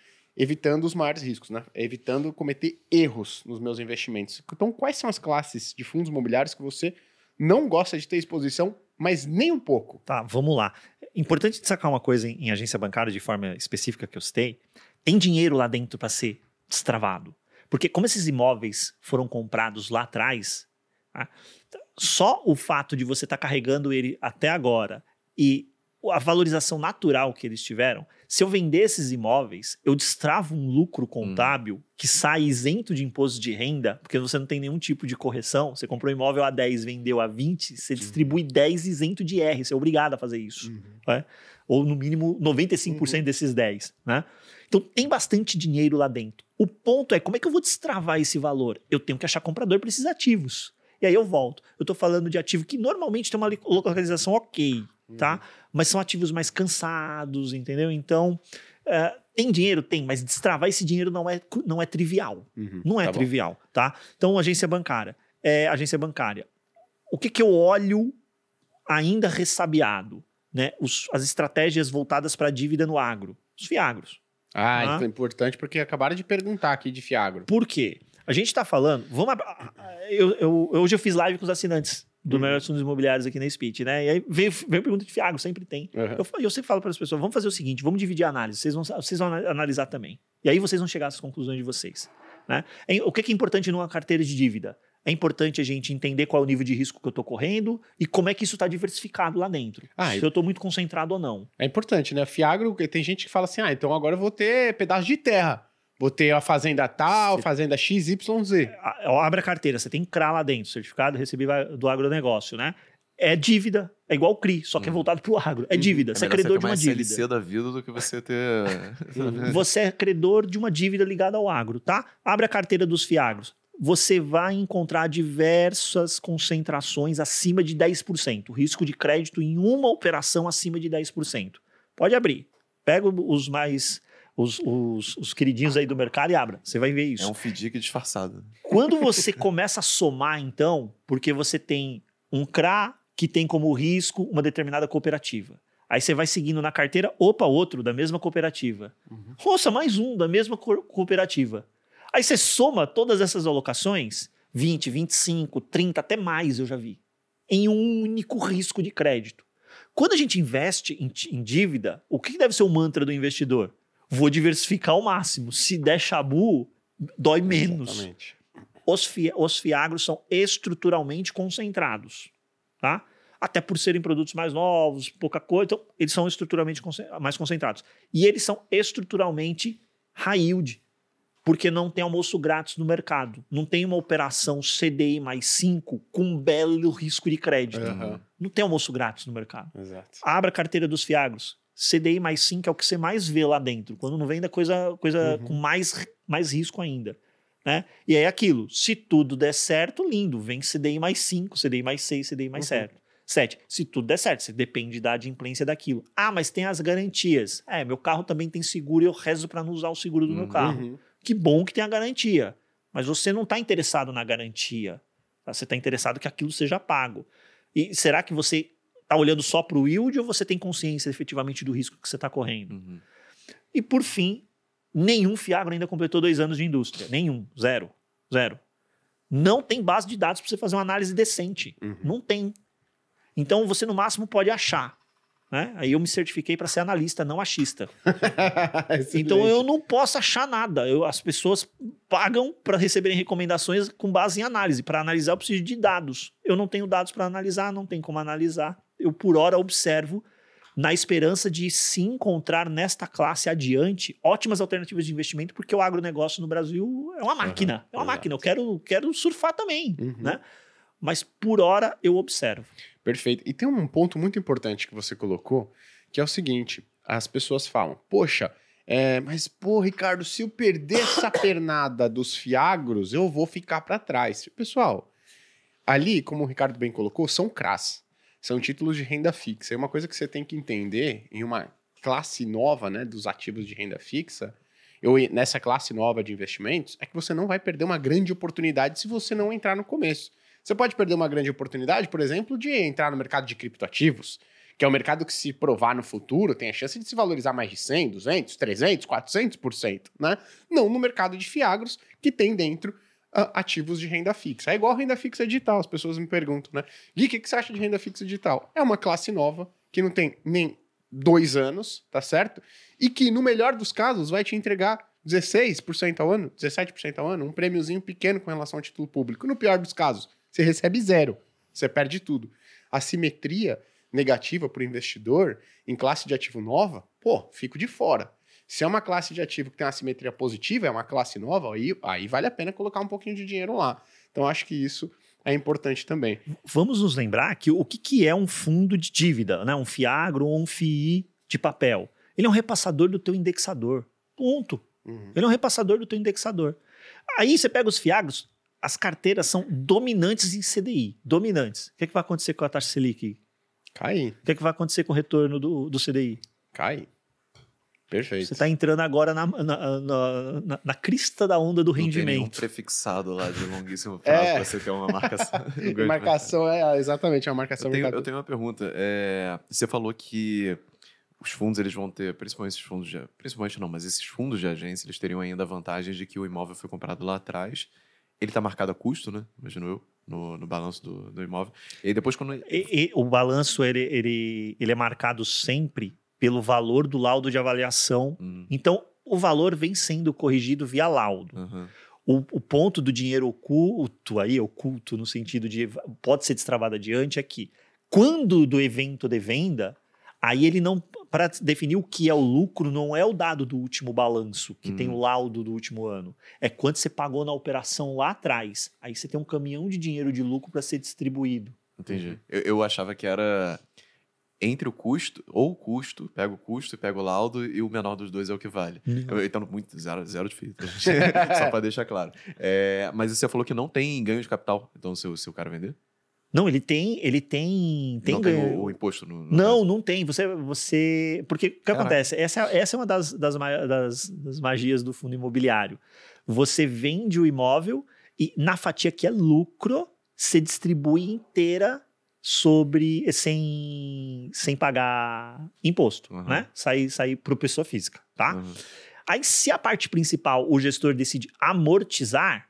evitando os maiores riscos, né? Evitando cometer erros nos meus investimentos. Então, quais são as classes de fundos imobiliários que você não gosta de ter exposição, mas nem um pouco? Tá, vamos lá. Importante destacar uma coisa em, em agência bancária de forma específica que eu citei. Tem dinheiro lá dentro para ser destravado. Porque como esses imóveis foram comprados lá atrás, tá? só o fato de você estar tá carregando ele até agora e a valorização natural que eles tiveram, se eu vender esses imóveis, eu destravo um lucro contábil hum. que sai isento de imposto de renda, porque você não tem nenhum tipo de correção. Você comprou um imóvel a 10, vendeu a 20, você distribui 10 isento de R, você é obrigado a fazer isso. Uhum. Né? Ou no mínimo 95% uhum. desses 10. Né? Então tem bastante dinheiro lá dentro. O ponto é como é que eu vou destravar esse valor? Eu tenho que achar comprador para esses ativos. E aí eu volto. Eu estou falando de ativo que normalmente tem uma localização ok tá? Uhum. Mas são ativos mais cansados, entendeu? Então, uh, tem dinheiro? Tem, mas destravar esse dinheiro não é, não é trivial. Uhum, não é tá trivial, bom. tá? Então, agência bancária. É, agência bancária. O que, que eu olho ainda ressabiado? Né? Os, as estratégias voltadas para a dívida no agro. Os fiagros. Ah, tá? isso é importante porque acabaram de perguntar aqui de fiagro. Por quê? A gente está falando. Vamos, eu, eu, hoje eu fiz live com os assinantes do Uhum. melhores fundos imobiliários aqui na Speech, né? E aí veio, veio pergunta de Fiagro, sempre tem. Uhum. Eu, eu sempre falo para as pessoas: vamos fazer o seguinte, vamos dividir a análise, vocês vão, vocês vão ana- analisar também. E aí vocês vão chegar às conclusões de vocês. Né? É- O que que é importante numa carteira de dívida? É importante a gente entender qual é o nível de risco que eu estou correndo e como é que isso está diversificado lá dentro. Ah, se eu estou muito concentrado ou não. É importante, né? Fiagro, tem gente que fala assim: ah, então agora eu vou ter pedaço de terra. Vou ter a fazenda tal, Sim. fazenda XYZ. A- Abre a carteira, você tem CRA lá dentro, certificado recebido do agronegócio, né? É dívida, é igual o CRI, só que é Uhum. voltado para o agro. É dívida, você é melhor credor ter de uma mais dívida. CLC da vida do que você ter... Você é credor de uma dívida ligada ao agro, tá? Abre a carteira dos Fiagros. Você vai encontrar diversas concentrações acima de 10%. Risco de crédito em uma operação acima de 10%. Pode abrir. Pega os mais. Os, os, os queridinhos aí do mercado e abra. Você vai ver isso. É um FDIC disfarçado. Quando você começa a somar, então, porque você tem um CRA que tem como risco uma determinada cooperativa. Aí você vai seguindo na carteira, opa, outro da mesma cooperativa. Nossa, mais um da mesma co- cooperativa. Aí você soma todas essas alocações, 20, 25, 30, até mais eu já vi, em um único risco de crédito. Quando a gente investe em, em dívida, o que deve ser o mantra do investidor? Vou diversificar ao máximo. Se der chabu, dói menos Exatamente. os, fi- os fiagros são estruturalmente concentrados, tá? Até por serem produtos mais novos, pouca coisa, então eles são estruturalmente mais concentrados. E eles são estruturalmente high yield, porque não tem almoço grátis no mercado. Não tem uma operação CDI mais 5 com um belo risco de crédito. Aham. Não tem almoço grátis no mercado. Exato. Abra a carteira dos fiagros. CDI mais 5 é o que você mais vê lá dentro. Quando não vem da coisa, coisa Uhum. com mais, mais risco ainda. Né? E aí aquilo, se tudo der certo, lindo. Vem CDI mais 5, CDI mais 6, CDI mais Uhum. certo. 7. Se tudo der certo, você depende da adimplência daquilo. Ah, mas tem as garantias. É, meu carro também tem seguro e eu rezo para não usar o seguro do meu Uhum. carro. Uhum. Que bom que tem a garantia. Mas você não está interessado na garantia. tá? Você está interessado que aquilo seja pago. E será que você está olhando só para o yield ou você tem consciência efetivamente do risco que você está correndo? Uhum. E por fim, nenhum Fiagro ainda completou dois anos de indústria. Nenhum. Zero. Zero. Não tem base de dados para você fazer uma análise decente. Uhum. Não tem. Então você no máximo pode achar. Né? Aí eu me certifiquei para ser analista, não achista. Então eu não posso achar nada. Eu- as pessoas pagam para receberem recomendações com base em análise. Para analisar, eu preciso de dados. Eu não tenho dados para analisar, não tem como analisar. Eu, por hora, observo na esperança de se encontrar nesta classe adiante ótimas alternativas de investimento, porque o agronegócio no Brasil é uma máquina. é uma exato. máquina. Eu quero, quero surfar também. Uhum. Né? Mas por hora eu observo. Perfeito. E tem um ponto muito importante que você colocou, que é o seguinte: as pessoas falam, poxa, é, mas pô, Ricardo, se eu perder essa pernada dos fiagros, eu vou ficar para trás. Pessoal, ali, como o Ricardo bem colocou, são CRAS, são títulos de renda fixa. E uma coisa que você tem que entender em uma classe nova, né, dos ativos de renda fixa, eu, nessa classe nova de investimentos, é que você não vai perder uma grande oportunidade se você não entrar no começo. Você pode perder uma grande oportunidade, por exemplo, de entrar no mercado de criptoativos, que é um mercado que, se provar no futuro, tem a chance de se valorizar mais de 100, 200, 300, 400%, né? Não no mercado de fiagros, que tem dentro ativos de renda fixa. É igual renda fixa digital, as pessoas me perguntam, né? Gui, o que, que você acha de renda fixa digital? É uma classe nova, que não tem nem dois anos, tá certo? E que, no melhor dos casos, vai te entregar 16% ao ano, 17% ao ano, um prêmiozinho pequeno com relação ao título público. No pior dos casos, você recebe zero, você perde tudo. A simetria negativa para o investidor em classe de ativo nova, pô, fico de fora. Se é uma classe de ativo que tem uma simetria positiva, é uma classe nova, aí, aí vale a pena colocar um pouquinho de dinheiro lá. Então, acho que isso é importante também. Vamos nos lembrar que o que, que é um fundo de dívida, né? um FIAGRO ou um FII de papel? Ele é um repassador do teu indexador. Ponto. Uhum. Ele é um repassador do teu indexador. Aí você pega os FIAGROS, as carteiras são dominantes em CDI. Dominantes. O que, é que vai acontecer com a taxa Selic? Cai, O que, é que vai acontecer com o retorno do, do CDI? cai. Perfeito. Você está entrando agora na, na, na- na- na crista da onda do Não tem rendimento. prefixado lá de longuíssimo prazo É. pra você ter uma marcação. Marcação é exatamente é uma marcação Eu tenho, eu tenho uma pergunta. É, você falou que os fundos eles vão ter, principalmente esses fundos de, principalmente não, mas esses fundos de agência eles teriam ainda a vantagem de que o imóvel foi comprado lá atrás. Ele está marcado a custo, né? Imagino eu, no, no balanço do, do imóvel. E depois quando... E- e o balanço ele, ele, ele é marcado sempre pelo valor do laudo de avaliação. Hum, Então, o valor vem sendo corrigido via laudo. aham. O, o ponto do dinheiro oculto aí, oculto no sentido de pode ser destravado adiante, é que quando do evento de venda, aí ele não. Para definir o que é o lucro, não é o dado do último balanço, que Hum. tem o laudo do último ano. É quanto você pagou na operação lá atrás. Aí você tem um caminhão de dinheiro de lucro para ser distribuído. Entendi. Eu, eu achava que era entre o custo, ou o custo, pega o custo e pega o laudo, e o menor dos dois é o que vale. Eu entendo muito, zero, zero difícil. Só pra deixar claro. É, mas você falou que não tem ganho de capital, então se, o- se o cara vender? Não, ele tem, ele tem, tem não ganho. tem o, o imposto no, no Não, não tem. Você, você, porque o que Caraca. acontece? Essa, essa é uma das, das, das, das magias do fundo imobiliário. Você vende o imóvel e na fatia que é lucro, você distribui inteira sobre sem, sem pagar imposto, Uhum. né? Sair, sair para pessoa física, tá? Uhum. Aí, se a parte principal o gestor decide amortizar,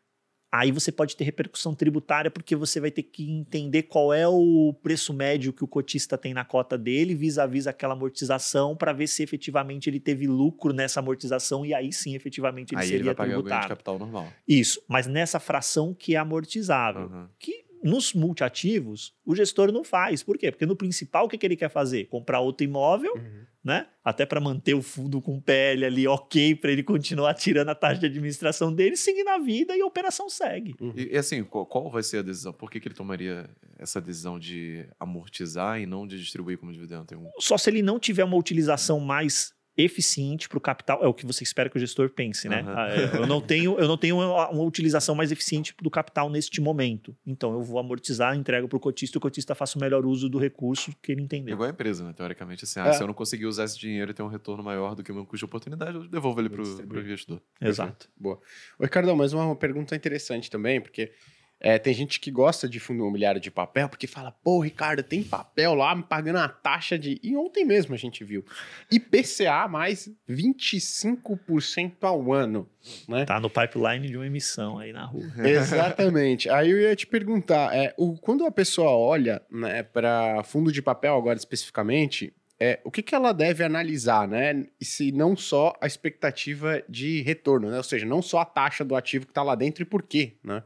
aí você pode ter repercussão tributária, porque você vai ter que entender qual é o preço médio que o cotista tem na cota dele, vis-à-vis aquela amortização, para ver se efetivamente ele teve lucro nessa amortização e aí sim, efetivamente, ele Aí ele seria vai pagar o ganho de tributado. capital normal. Isso, mas nessa fração que é amortizável. Uhum. Que nos multiativos, o gestor não faz. Por quê? Porque no principal, o que, que ele quer fazer? Comprar outro imóvel, Uhum. né? Até para manter o fundo com PL ali ok, para ele continuar tirando a taxa de administração dele, seguir na vida e a operação segue. E, e assim, qual, qual vai ser a decisão? Por que, que ele tomaria essa decisão de amortizar e não de distribuir como dividendo? Tem um... Só se ele não tiver uma utilização mais eficiente para o capital, é o que você espera que o gestor pense, né? É, eu não tenho, eu não tenho uma, uma utilização mais eficiente do capital neste momento. Então eu vou amortizar, entrego para o cotista, e o cotista faça o melhor uso do recurso que ele entendeu. Igual a empresa, né? Teoricamente, assim, ah, É. se eu não conseguir usar esse dinheiro e ter um retorno maior do que o meu custo de oportunidade, eu devolvo ele pro, pro investidor. Exato. Boa. Ô, Ricardo, mas uma pergunta interessante também, porque é, tem gente que gosta de fundo imobiliário de papel, porque fala, pô, Ricardo, tem papel lá me pagando a taxa de. E ontem mesmo a gente viu. IPCA mais 25% ao ano. Né? Tá no pipeline de uma emissão aí na rua. Exatamente. Aí eu ia te perguntar, é, o, quando a pessoa olha né, para fundo de papel agora especificamente, é, o que, que ela deve analisar, né? E se não só a expectativa de retorno, né? Ou seja, não só a taxa do ativo que está lá dentro e por quê, né?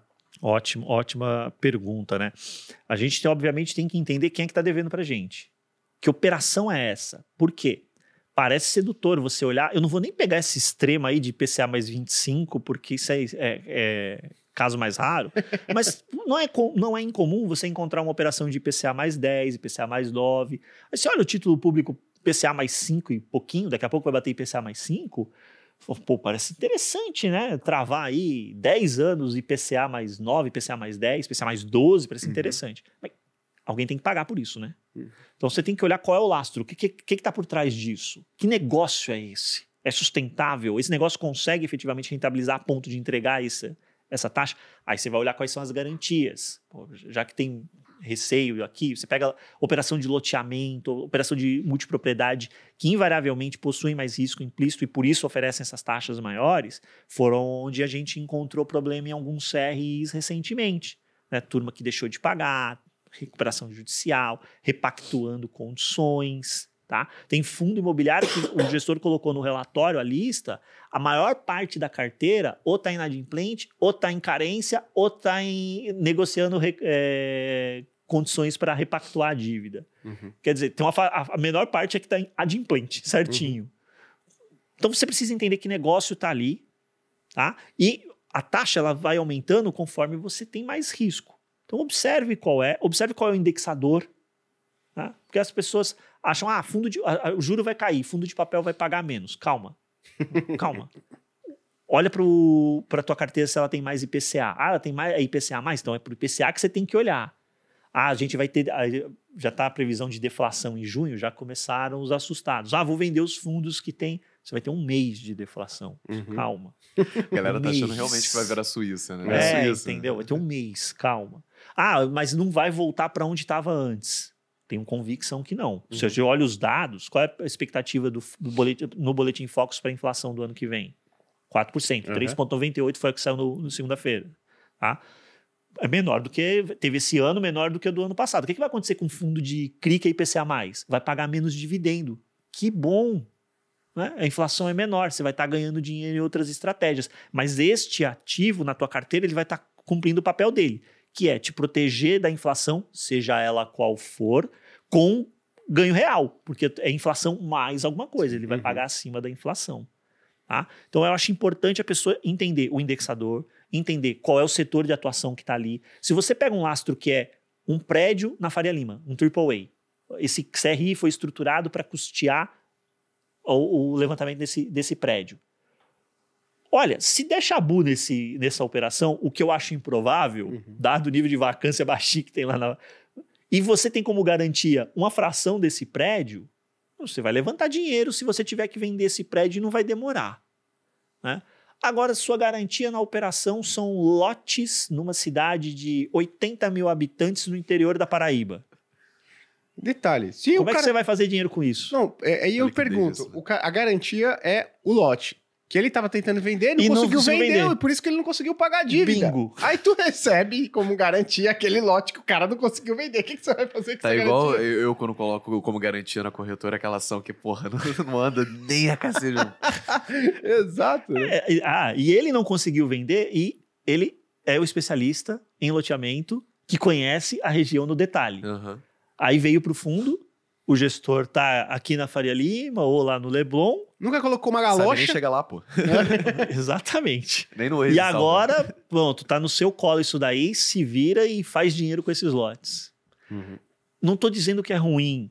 Ótimo, ótima pergunta, né? A gente, obviamente, tem que entender quem é que está devendo para gente. Que operação é essa? Por quê? Parece sedutor você olhar. Eu não vou nem pegar esse extremo aí de IPCA mais 25, porque isso é, é- é caso mais raro. Mas não é, não é incomum você encontrar uma operação de IPCA mais 10, IPCA mais 9. Aí você olha o título público IPCA mais 5 e pouquinho, daqui a pouco vai bater IPCA mais 5. Pô, parece interessante, né? Travar aí 10 anos IPCA mais 9, IPCA mais 10, IPCA mais 12, parece Uhum. interessante. Mas alguém tem que pagar por isso, né? Uhum. Então você tem que olhar qual é o lastro, o que está tá por trás disso? Que negócio é esse? É sustentável? Esse negócio consegue efetivamente rentabilizar a ponto de entregar essa, essa taxa? Aí você vai olhar quais são as garantias. Pô, já que tem receio aqui, você pega operação de loteamento, operação de multipropriedade, que invariavelmente possuem mais risco implícito e por isso oferecem essas taxas maiores, foram onde a gente encontrou problema em alguns CRIs recentemente. Né? Turma que deixou de pagar, recuperação judicial, repactuando condições. Tá? Tem fundo imobiliário que o gestor colocou no relatório, a lista, a maior parte da carteira ou está inadimplente, ou está em carência, ou está negociando é, condições para repactuar a dívida. Uhum. Quer dizer, tem uma a, a menor parte é que está adimplente, certinho. Então você precisa entender que negócio está ali, tá? E a taxa ela vai aumentando conforme você tem mais risco. Então observe qual é, observe qual é o indexador, tá? Porque as pessoas acham, ah, fundo de, o juro vai cair, fundo de papel vai pagar menos. Calma, calma. Olha para a tua carteira se ela tem mais IPCA. Ah, ela tem mais IPCA mais, então é para o IPCA que você tem que olhar. Ah, a gente vai ter. Já está a previsão de deflação em junho, já começaram os assustados. Ah, vou vender os fundos que tem. Você vai ter um mês de deflação. Uhum. Calma. A galera tá achando Mês. realmente que vai ver a Suíça, né? É, a Suíça, né? entendeu? Vai ter um mês, calma. Ah, mas não vai voltar para onde estava antes. Tenho convicção que não. Se Uhum. você olha os dados, qual é a expectativa do, do boletim, no Boletim Focus para a inflação do ano que vem? 4%. Uhum. 3,98 foi o que saiu no, no segunda-feira. Tá? é menor do que teve esse ano, menor do que o do ano passado. O que, que vai acontecer com o fundo de CRI que é IPCA+. Vai pagar menos dividendo. Que bom! Né? A inflação é menor, você vai estar tá ganhando dinheiro em outras estratégias. Mas este ativo na tua carteira, ele vai estar tá cumprindo o papel dele, que é te proteger da inflação, seja ela qual for, com ganho real, porque é inflação mais alguma coisa, ele vai uhum. pagar acima da inflação. Tá? Então eu acho importante a pessoa entender o indexador, entender qual é o setor de atuação que está ali. Se você pega um lastro que é um prédio na Faria Lima, um AAA, esse CRI foi estruturado para custear o, o, levantamento desse, desse prédio. Olha, se der chabu nesse, nessa operação, o que eu acho improvável, uhum. dado o nível de vacância baixinho que tem lá na. E você tem como garantia uma fração desse prédio, você vai levantar dinheiro se você tiver que vender esse prédio e não vai demorar. Né? Agora, sua garantia na operação são lotes numa cidade de 80 mil habitantes no interior da Paraíba. Detalhe. Se Como é cara... que você vai fazer dinheiro com isso? Não, é, aí eu pergunto: o, a garantia é o lote que ele estava tentando vender não e conseguiu não vender, vender, e por isso que ele não conseguiu pagar a dívida. Bingo. Aí tu recebe como garantia aquele lote que o cara não conseguiu vender. O que, que você vai fazer com tá essa igual garantia? Eu, eu, quando coloco como garantia na corretora aquela ação que, porra, não, não anda nem a cacete. Exato. É, ah, e ele não conseguiu vender e ele é o especialista em loteamento que conhece a região no detalhe. Uhum. Aí veio para o fundo, o gestor tá aqui na Faria Lima ou lá no Leblon. Nunca colocou uma galocha. Sabe nem chega lá, pô. Exatamente. Nem no E agora, pronto, tá no seu colo isso daí, se vira e faz dinheiro com esses lotes. Uhum. Não tô dizendo que é ruim.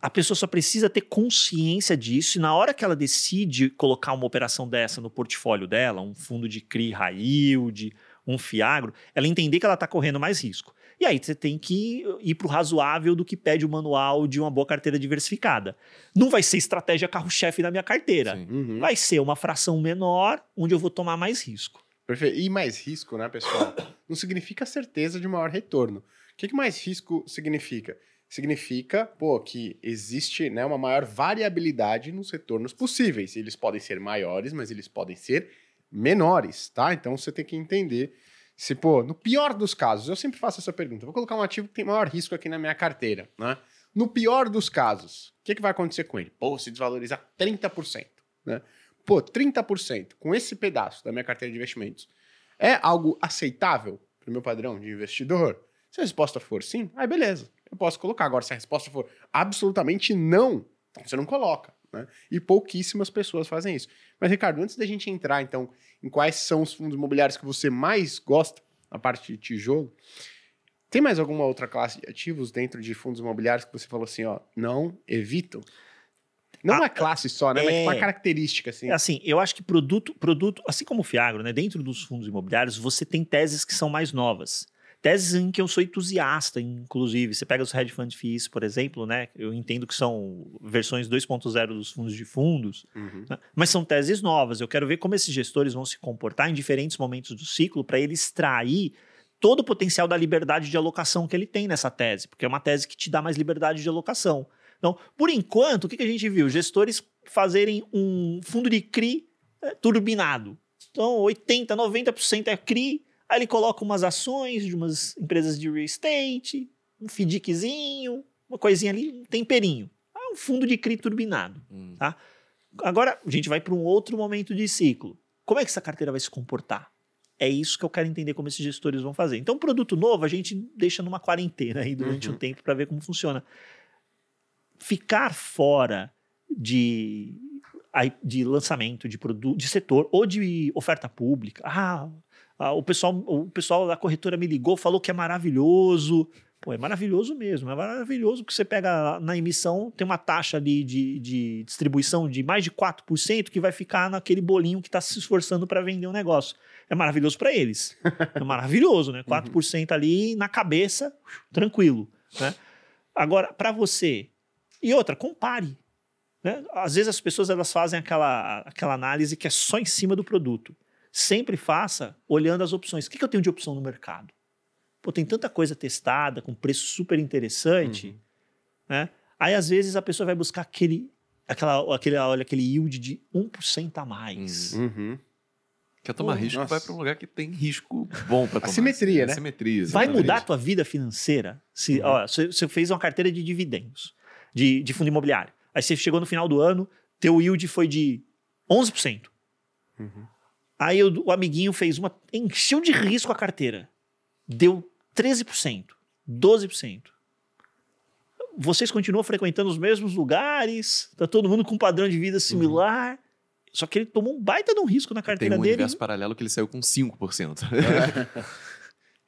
A pessoa só precisa ter consciência disso e na hora que ela decide colocar uma operação dessa no portfólio dela, um fundo de CRI high yield, um fiagro, ela entender que ela está correndo mais risco. E aí você tem que ir para o razoável do que pede o manual de uma boa carteira diversificada. Não vai ser estratégia carro-chefe da minha carteira. Uhum. Vai ser uma fração menor, onde eu vou tomar mais risco. Perfeito. E mais risco, né, pessoal? Não significa certeza de maior retorno. O que, que mais risco significa? Significa, pô, que existe né, uma maior variabilidade nos retornos possíveis. Eles podem ser maiores, mas eles podem ser menores, tá? Então você tem que entender se, pô, no pior dos casos, eu sempre faço essa pergunta, vou colocar um ativo que tem maior risco aqui na minha carteira, né? No pior dos casos, o que, que vai acontecer com ele? Pô, se desvalorizar 30%, né? Pô, 30% com esse pedaço da minha carteira de investimentos é algo aceitável para o meu padrão de investidor? Se a resposta for sim, aí beleza, eu posso colocar. Agora, se a resposta for absolutamente não, então você não coloca. Né? E pouquíssimas pessoas fazem isso. Mas, Ricardo, antes da gente entrar, então, em quais são os fundos imobiliários que você mais gosta, na parte de tijolo, tem mais alguma outra classe de ativos dentro de fundos imobiliários que você falou assim, ó, não, evito? Não ah, uma classe só, né? É... Mas uma característica, assim. Assim, eu acho que produto, produto, assim como o Fiagro, né? Dentro dos fundos imobiliários, você tem teses que são mais novas. Teses em que eu sou entusiasta, inclusive. Você pega os hedge fund fees, por exemplo, né? Eu entendo que são versões 2.0 dos fundos de fundos, uhum. né? mas são teses novas. Eu quero ver como esses gestores vão se comportar em diferentes momentos do ciclo para ele extrair todo o potencial da liberdade de alocação que ele tem nessa tese, porque é uma tese que te dá mais liberdade de alocação. Então, por enquanto, o que, que a gente viu? Gestores fazerem um fundo de CRI é, turbinado. Então, 80%, 90% é CRI, Aí ele coloca umas ações de umas empresas de real estate, um FDICzinho, uma coisinha ali, um temperinho. Ah, um fundo de CRI turbinado. Hum. Tá? Agora, a gente vai para um outro momento de ciclo. Como é que essa carteira vai se comportar? É isso que eu quero entender como esses gestores vão fazer. Então, produto novo a gente deixa numa quarentena aí durante uhum. um tempo para ver como funciona. Ficar fora de, de lançamento de produto, de setor ou de oferta pública. Ah, ah, o, pessoal, o pessoal da corretora me ligou, falou que é maravilhoso. Pô, é maravilhoso mesmo, é maravilhoso porque você pega na emissão, tem uma taxa ali de, de distribuição de mais de 4% que vai ficar naquele bolinho que está se esforçando para vender um negócio. É maravilhoso para eles. É maravilhoso, né? 4% ali na cabeça, tranquilo. Né? Agora, para você. E outra, compare. Né? Às vezes as pessoas elas fazem aquela, aquela análise que é só em cima do produto sempre faça olhando as opções. O que, que eu tenho de opção no mercado? Pô, tem tanta coisa testada, com preço super interessante, uhum. né? Aí, às vezes, a pessoa vai buscar aquele, aquela, aquele, olha, aquele yield de 1% a mais. Uhum. Quer tomar Pô, risco, nossa. vai para um lugar que tem risco bom para tomar. Assimetria, assim, né? Assimetria. Vai mudar a tua vida financeira? Se, Uhum. ó, você fez uma carteira de dividendos, de, de fundo imobiliário. Aí você chegou no final do ano, teu yield foi de 11%. Uhum. Aí o, o amiguinho fez uma. encheu de risco a carteira. Deu 13%, 12%. Vocês continuam frequentando os mesmos lugares, tá todo mundo com um padrão de vida similar. Só que ele tomou um baita de um risco na Tem carteira um dele. universo paralelo que ele saiu com 5%.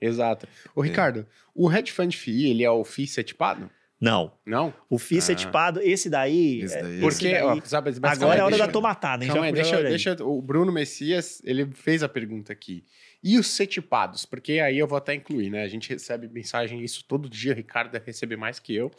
Exato. Ô, Ricardo, o hedge fund FII, ele é o FII setipado? Não. Não? O FII Ah. setipado, esse daí. Esse é- daí é- Porque, esse daí- ó, sabe, agora é hora deixa- da tomatada, hein? Calma aí, deixa, deixa, o Bruno Messias, ele fez a pergunta aqui. E os setipados? Porque aí eu vou até incluir, né? A gente recebe mensagem, isso todo dia, o Ricardo deve receber mais que eu,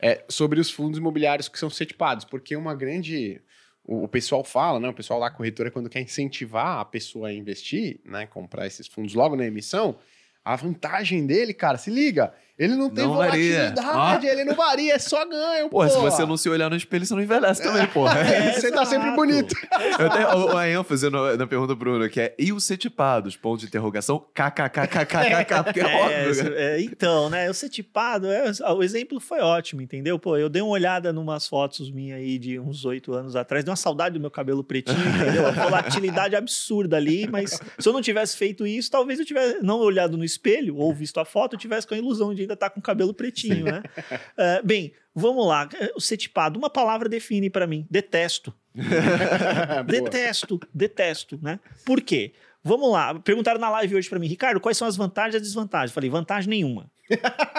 é, sobre os fundos imobiliários que são setipados. Porque uma grande... O, o pessoal fala, né? O pessoal lá, a corretora, quando quer incentivar a pessoa a investir, né? Comprar esses fundos logo na emissão, a vantagem dele, cara, se liga, ele não tem Não varia. volatilidade, ele não varia, é só ganho, Porra, se você não se olhar no espelho, você não envelhece também, porra. É, você tá sempre bonito. Eu tenho a, a ênfase no- na pergunta do Bruno, que é e os setipados? Ponto de interrogação, kkkkkk, porque é, É, óbvio. né? é, então, né? O setipado, é, o exemplo foi ótimo, entendeu? Pô, eu dei uma olhada numas fotos minhas aí de uns oito anos atrás, dei uma saudade do meu cabelo pretinho, entendeu? A volatilidade absurda ali, mas se eu não tivesse feito isso, talvez eu tivesse não olhado no espelho ou visto a foto, eu tivesse com a ilusão de ainda estar com o cabelo pretinho, né? É, bem, vamos lá. O setipado, uma palavra define pra mim: detesto. Detesto, detesto, né? Por quê? Vamos lá, perguntaram na live hoje pra mim, Ricardo, quais são as vantagens e as desvantagens? Falei, vantagem nenhuma.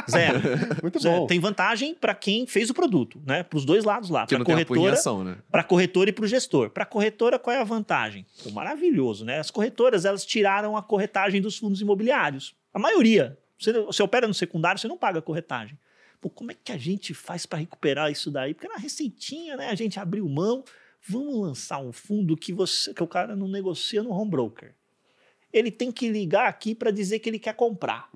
Zero. Muito Zero. bom. Tem vantagem pra quem fez o produto, né? Para os dois lados lá, para corretora, né? para corretora e para o gestor. Para corretora, qual é a vantagem? Pô, maravilhoso, né? As corretoras elas tiraram a corretagem dos fundos imobiliários. A maioria. Você, você opera no secundário, você não paga corretagem. Pô, como é que a gente faz para recuperar isso daí? Porque na receitinha, né? A gente abriu mão. Vamos lançar um fundo que você, que o cara não negocia no home broker. Ele tem que ligar aqui para dizer que ele quer comprar.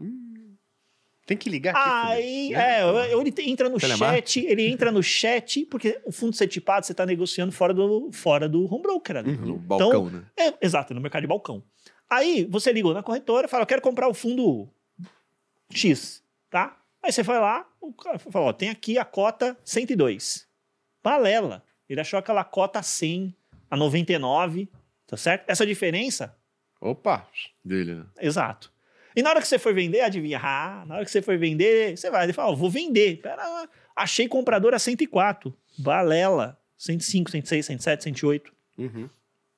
Tem que ligar aqui. Aí, é, ele entra no Telemarketing. chat, ele entra no chat, porque o fundo setipado você está negociando fora do, fora do home broker ali. Uhum. No balcão, né? É, exato, no mercado de balcão. Aí você ligou na corretora e fala: Eu quero comprar o fundo X, tá? Aí você vai lá, o cara fala: Ó, tem aqui a cota 102. Balela. Ele achou aquela cota a 100, a 99, tá certo? Essa diferença Opa. Dele, né? Exato. E na hora que você for vender, adivinha? Ah, na hora que você for vender, você vai ele fala, ó, vou vender. Pera, achei comprador a 104. Balela. 105, 106, 107, 108. Uhum.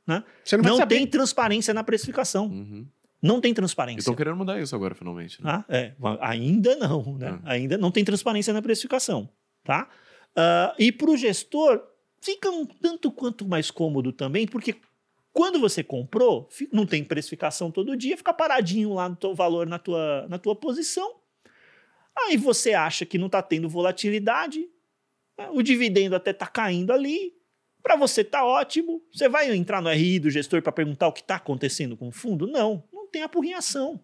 Né? Você não, Não, tem transparência na precificação. Uhum. Não tem transparência. estão querendo mudar isso agora, finalmente. Né? Ah, é, ainda não, né? Ah. Ainda não tem transparência na precificação, tá? Ah, e para o gestor, fica um tanto quanto mais cômodo também, porque quando você comprou, não tem precificação todo dia, fica paradinho lá no teu valor na tua, na tua posição. Aí você acha que não está tendo volatilidade, né? o dividendo até está caindo ali. Para você tá ótimo. Você vai entrar no RI do gestor para perguntar o que está acontecendo com o fundo? Não tem apurrinhação.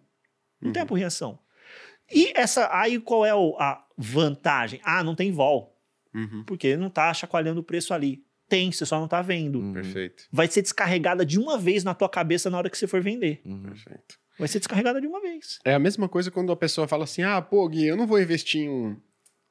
Não tem apurrinhação. E essa aí qual é a vantagem? Ah, não tem vol, Uhum. porque não tá chacoalhando o preço ali. Tem, você só não tá vendo. Uhum. Perfeito. Vai ser descarregada de uma vez na tua cabeça na hora que você for vender. Uhum. Perfeito. Vai ser descarregada de uma vez. É a mesma coisa quando a pessoa fala assim: ah, pô, Gui, eu não vou investir em um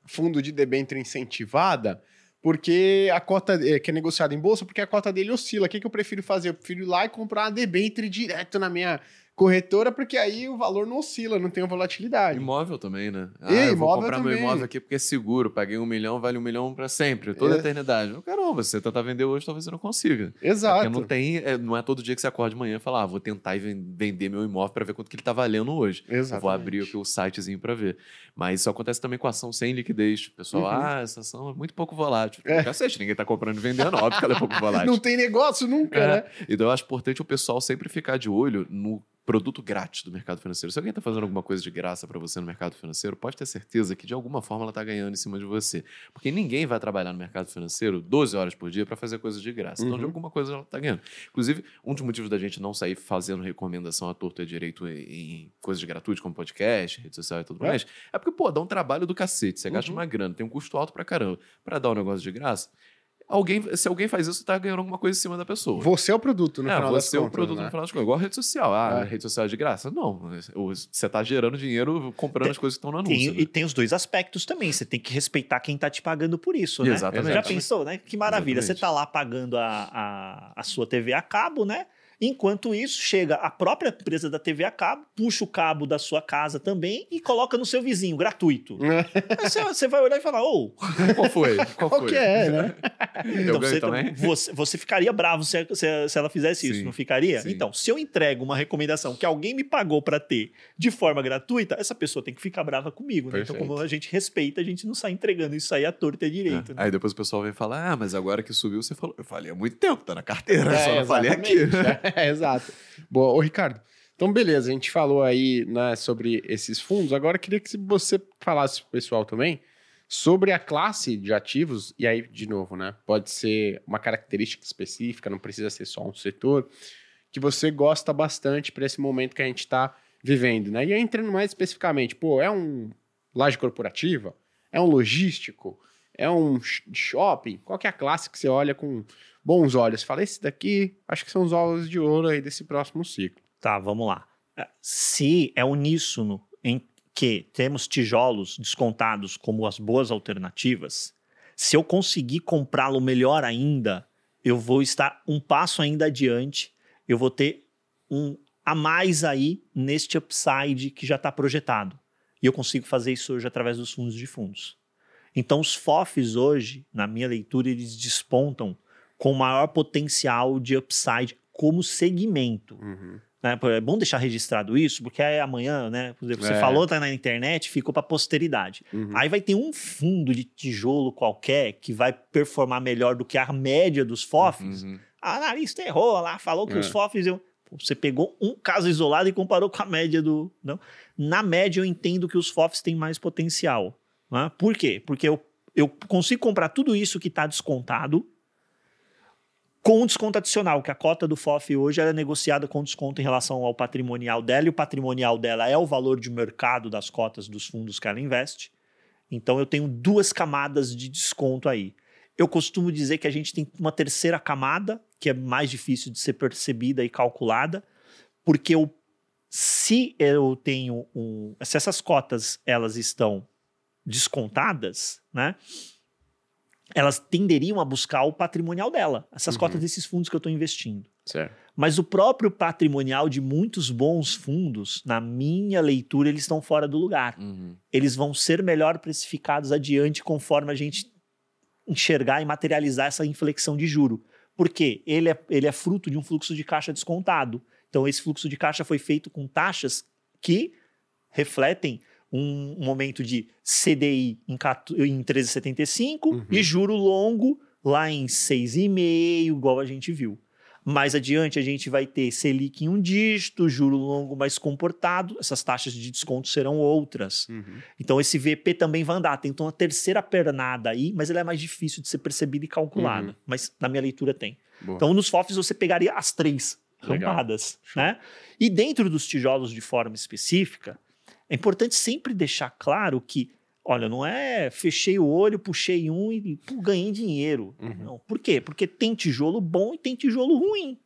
fundo de debênture incentivada porque a cota é, que é negociada em bolsa, porque a cota dele oscila. O que, que eu prefiro fazer? Eu prefiro ir lá e comprar uma debênture direto na minha corretora, porque aí o valor não oscila, não tem volatilidade. Imóvel também, né? Ah, E eu vou comprar meu também. imóvel aqui porque é seguro. Paguei um milhão, vale um milhão pra sempre, toda a É. eternidade. Caramba, você tentar vender hoje, talvez você não consiga. Exato. Porque não tem, é, não é todo dia que você acorda de manhã e fala, ah, vou tentar ven- vender meu imóvel para ver quanto que ele tá valendo hoje. Exatamente. vou abrir aqui o sitezinho para ver. Mas isso acontece também com ação sem liquidez. O pessoal, Uhum. ah, essa ação é muito pouco volátil. É. Cacete, ninguém tá comprando e vendendo, óbvio que ela é pouco volátil. Não tem negócio nunca, É. né? Então eu acho importante o pessoal sempre ficar de olho no produto grátis do mercado financeiro. Se alguém está fazendo alguma coisa de graça para você no mercado financeiro, pode ter certeza que de alguma forma ela está ganhando em cima de você. Porque ninguém vai trabalhar no mercado financeiro 12 horas por dia para fazer coisa de graça. Então, de Uhum. alguma coisa ela está ganhando. Inclusive, um dos motivos da gente não sair fazendo recomendação à torta e direito em, coisas gratuitas como podcast, rede social e tudo É. mais, é porque, pô, dá um trabalho do cacete. Você gasta Uhum. uma grana, tem um custo alto pra caramba. Para dar um negócio de graça, alguém, se alguém faz isso, tá ganhando alguma coisa em cima da pessoa. Você é o produto, no é, final das você é o contas, produto né? no final das contas. Igual a rede social. Ah, É. a rede social é de graça? Não. Você tá gerando dinheiro comprando as coisas que estão no anúncio. Tem- né? e tem os dois aspectos também. Você tem que respeitar quem tá te pagando por isso, né? Exatamente. Já pensou, né? Que maravilha. Você Exatamente. tá lá pagando a, a, a sua TV a cabo, né? Enquanto isso, chega a própria empresa da TV a cabo, puxa o cabo da sua casa também e coloca no seu vizinho, gratuito. Aí você, você vai olhar e falar, ô, Qual foi? Qual Qual foi? que é, né? Então você, também? você, você ficaria bravo se, se, se ela fizesse isso, Sim, não ficaria? sim. Então, se eu entrego uma recomendação que alguém me pagou para ter de forma gratuita, essa pessoa tem que ficar brava comigo. Né? Então, como a gente respeita, a gente não sai entregando isso aí à torta e à direito. É. né? Aí depois o pessoal vem falar: Ah, mas agora que subiu, você falou. Eu falei há muito tempo, tá na carteira, É, só não falei aqui. É, exato. Boa, ô Ricardo. Então, beleza, a gente falou aí né, sobre esses fundos. Agora, queria que você falasse pro pessoal também sobre a classe de ativos, e aí, de novo, né? Pode ser uma característica específica, não precisa ser só um setor, que você gosta bastante para esse momento que a gente está vivendo, né? E aí, entrando mais especificamente, pô, é um laje corporativa? É um logístico? É um sh- shopping? Qual que é a classe que você olha com bons olhos? Fala, esse daqui, acho que são os ovos de ouro aí desse próximo ciclo. Tá, vamos lá. Se é uníssono em que temos tijolos descontados como as boas alternativas, se eu conseguir comprá-lo melhor ainda, eu vou estar um passo ainda adiante, eu vou ter um a mais aí neste upside que já está projetado. E eu consigo fazer isso hoje através dos fundos de fundos. Então, os FOFs hoje, na minha leitura, eles despontam com maior potencial de upside como segmento. Né? Pô, É bom deixar registrado isso, porque aí amanhã, né? por exemplo, Você É. falou, tá na internet, ficou para posteridade. Uhum. Aí vai ter um fundo de tijolo qualquer que vai performar melhor do que a média dos FOFs. Uhum. A analista errou lá, falou que É. os FOFs. Eu... Pô, Você pegou um caso isolado e comparou com a média do. Não. Na média, eu entendo que os FOFs têm mais potencial. né? Por quê? Porque eu, eu consigo comprar tudo isso que está descontado com desconto adicional, que a cota do FOF hoje ela é negociada com desconto em relação ao patrimonial dela, e o patrimonial dela é o valor de mercado das cotas dos fundos que ela investe. Então eu tenho duas camadas de desconto aí. Eu costumo dizer que a gente tem uma terceira camada, que é mais difícil de ser percebida e calculada, porque eu, se eu tenho um. Se essas cotas elas estão descontadas, né? Elas tenderiam a buscar o patrimonial dela, essas Uhum. cotas desses fundos que eu estou investindo. Certo. Mas o próprio patrimonial de muitos bons fundos, na minha leitura, eles estão fora do lugar. Uhum. Eles vão ser melhor precificados adiante conforme a gente enxergar e materializar essa inflexão de juro. Por quê? Ele é, ele é fruto de um fluxo de caixa descontado. Então, esse fluxo de caixa foi feito com taxas que refletem um momento de CDI em, 14 em 13,75 Uhum. e juro longo lá em 6,5, igual a gente viu. Mais adiante, a gente vai ter Selic em um dígito, juro longo mais comportado, essas taxas de desconto serão outras. Uhum. Então, esse VP também vai andar. Tem então uma terceira pernada aí, mas ela é mais difícil de ser percebida e calculada. Uhum. Mas na minha leitura tem. Boa. Então, nos FOFs você pegaria as três rampadas. Né? E dentro dos tijolos de forma específica, é importante sempre deixar claro que, olha, não é fechei o olho, puxei um e pô, ganhei dinheiro. Uhum. Não. Por quê? Porque tem tijolo bom e tem tijolo ruim.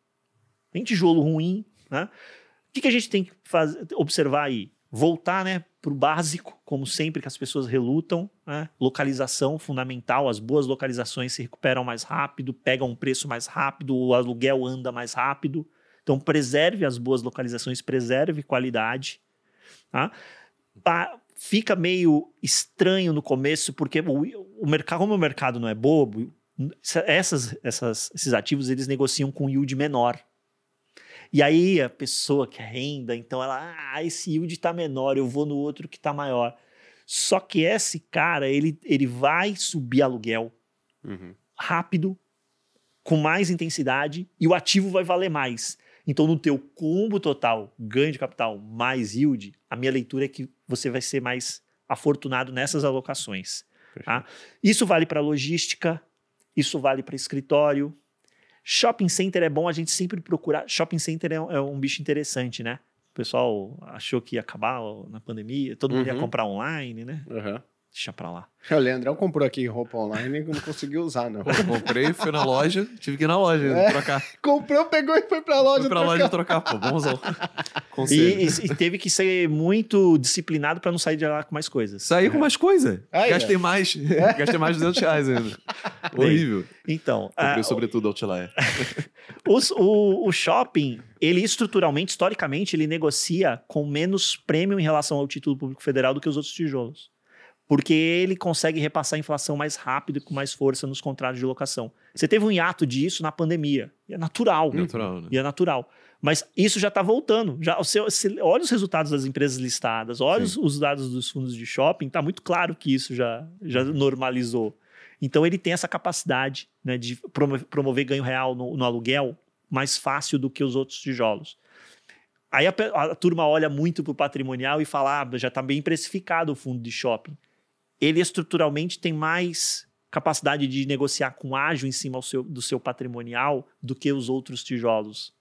Tem tijolo ruim. Né? O que, que a gente tem que fazer, observar aí? Voltar né, para o básico, como sempre que as pessoas relutam. Né? Localização fundamental, as boas localizações se recuperam mais rápido, pegam um preço mais rápido, o aluguel anda mais rápido. Então, preserve as boas localizações, preserve qualidade. Tá? Pa- Fica meio estranho no começo, porque o, o mercado, como o mercado não é bobo, essas, essas- esses ativos eles negociam com yield menor. E aí a pessoa que é renda, então ela, ah, esse yield está menor, eu vou no outro que está maior. Só que esse cara, ele, ele vai subir aluguel Uhum. rápido, com mais intensidade, e o ativo vai valer mais. Então, no teu combo total, ganho de capital mais yield, a minha leitura é que você vai ser mais afortunado nessas alocações. Tá? Isso vale para logística, isso vale para escritório. Shopping center é bom a gente sempre procurar. Shopping center é, um- é um bicho interessante, né? O pessoal achou que ia acabar na pandemia, todo mundo ia Uhum. comprar online, né? Uhum. Deixa pra lá. O Leandrão comprou aqui roupa online e não conseguiu usar, não. Pô, comprei, fui na loja, tive que ir na loja É. trocar. Comprou, pegou e foi pra loja. Fui pra trocar. loja trocar, pô, bons ao... E, e- e teve que ser muito disciplinado pra não sair de lá com mais coisas. Saí com mais coisa. Aí, Gastei mais. Gastei mais de 200 reais ainda. Horrível. Então, Comprei ah, sobretudo Outlier. Os- o, o shopping, ele estruturalmente, historicamente, ele negocia com menos prêmio em relação ao título público federal do que os outros tijolos. Porque ele consegue repassar a inflação mais rápido e com mais força nos contratos de locação. Você teve um hiato disso na pandemia. E é natural. Natural, né? E é natural. Mas isso já está voltando. Já, seu- se- olha os resultados das empresas listadas, olha os, os dados dos fundos de shopping, está muito claro que isso já, já normalizou. Então ele tem essa capacidade né, de promo- promover ganho real no, no aluguel mais fácil do que os outros tijolos. Aí a, a turma olha muito para o patrimonial e fala: ah, já está bem precificado o fundo de shopping. Ele estruturalmente tem mais capacidade de negociar com ágio em cima seu- do seu patrimonial do que os outros tijolos.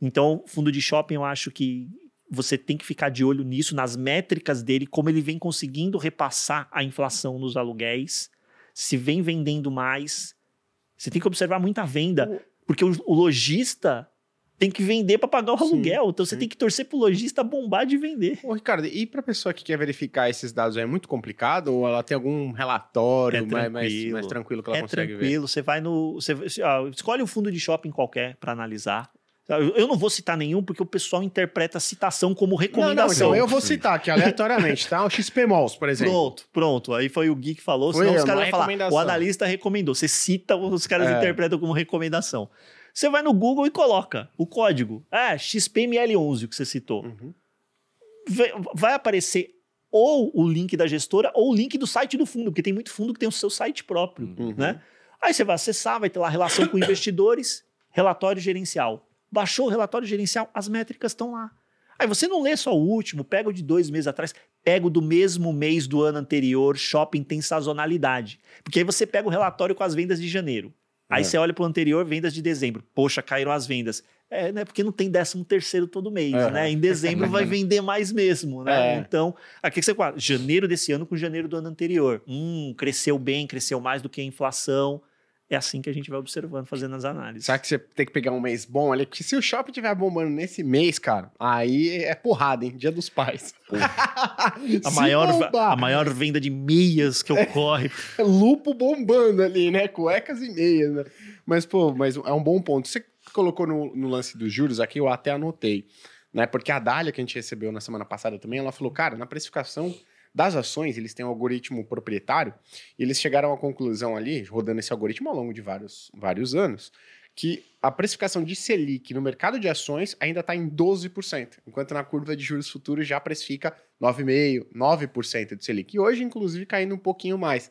Então, fundo de shopping, eu acho que você tem que ficar de olho nisso, nas métricas dele, como ele vem conseguindo repassar a inflação nos aluguéis, se vem vendendo mais. Você tem que observar muita venda, porque o, o lojista tem que vender para pagar o Sim, aluguel. Então, você sim. tem que torcer pro lojista bombar de vender. Ô, Ricardo, e pra pessoa que quer verificar esses dados, é muito complicado? Ou ela tem algum relatório É mais, mais, tranquilo. mais tranquilo que ela é consegue ver? tranquilo, você vai no. Você, ó, escolhe um fundo de shopping qualquer para analisar. Eu eu não vou citar nenhum, porque o pessoal interpreta a citação como Não, não, recomendação. então eu vou citar aqui aleatoriamente, tá? O XP Malls, por exemplo. Pronto, pronto. Aí foi o Gui que falou, Foi senão eu, os caras vão falar, recomendação. o analista recomendou. Você cita, os caras É. interpretam como recomendação. Você vai no Google e coloca o código. Ah, XPML11, o que você citou. Uhum. Vai- Vai aparecer ou o link da gestora ou o link do site do fundo, porque tem muito fundo que tem o seu site próprio, Uhum. né? Aí você vai acessar, vai ter lá relação com investidores, relatório gerencial. Baixou o relatório gerencial, as métricas estão lá. Aí você não lê só o último, pega o de dois meses atrás, pega o do mesmo mês do ano anterior, shopping tem sazonalidade. Porque aí você pega o relatório com as vendas de janeiro. Aí É. você olha para o anterior, vendas de dezembro. Poxa, caíram as vendas. É, né? Porque não tem décimo terceiro todo mês, É. né? Em dezembro vai vender mais mesmo, né? É. Então, aqui que você fala, janeiro desse ano com janeiro do ano anterior. Hum, cresceu bem, cresceu mais do que a inflação. É assim que a gente vai observando, fazendo as análises. Será que você tem que pegar um mês bom ali? Porque se o shopping estiver bombando nesse mês, cara, aí é porrada, hein? Dia dos pais. A maior, bombar, a maior venda de meias que ocorre. é lupo bombando ali, né? Cuecas e meias, né? Mas, pô, mas é um bom ponto. Você colocou no, no lance dos juros aqui, eu até anotei, né? Porque a Dália, que a gente recebeu na semana passada também, ela falou, cara, na precificação das ações, eles têm um algoritmo proprietário, e eles chegaram à conclusão ali, rodando esse algoritmo ao longo de vários, vários anos, que a precificação de Selic no mercado de ações ainda está em 12%, enquanto na curva de juros futuros já precifica 9,5%, 9% de Selic. E hoje, inclusive, caindo um pouquinho mais.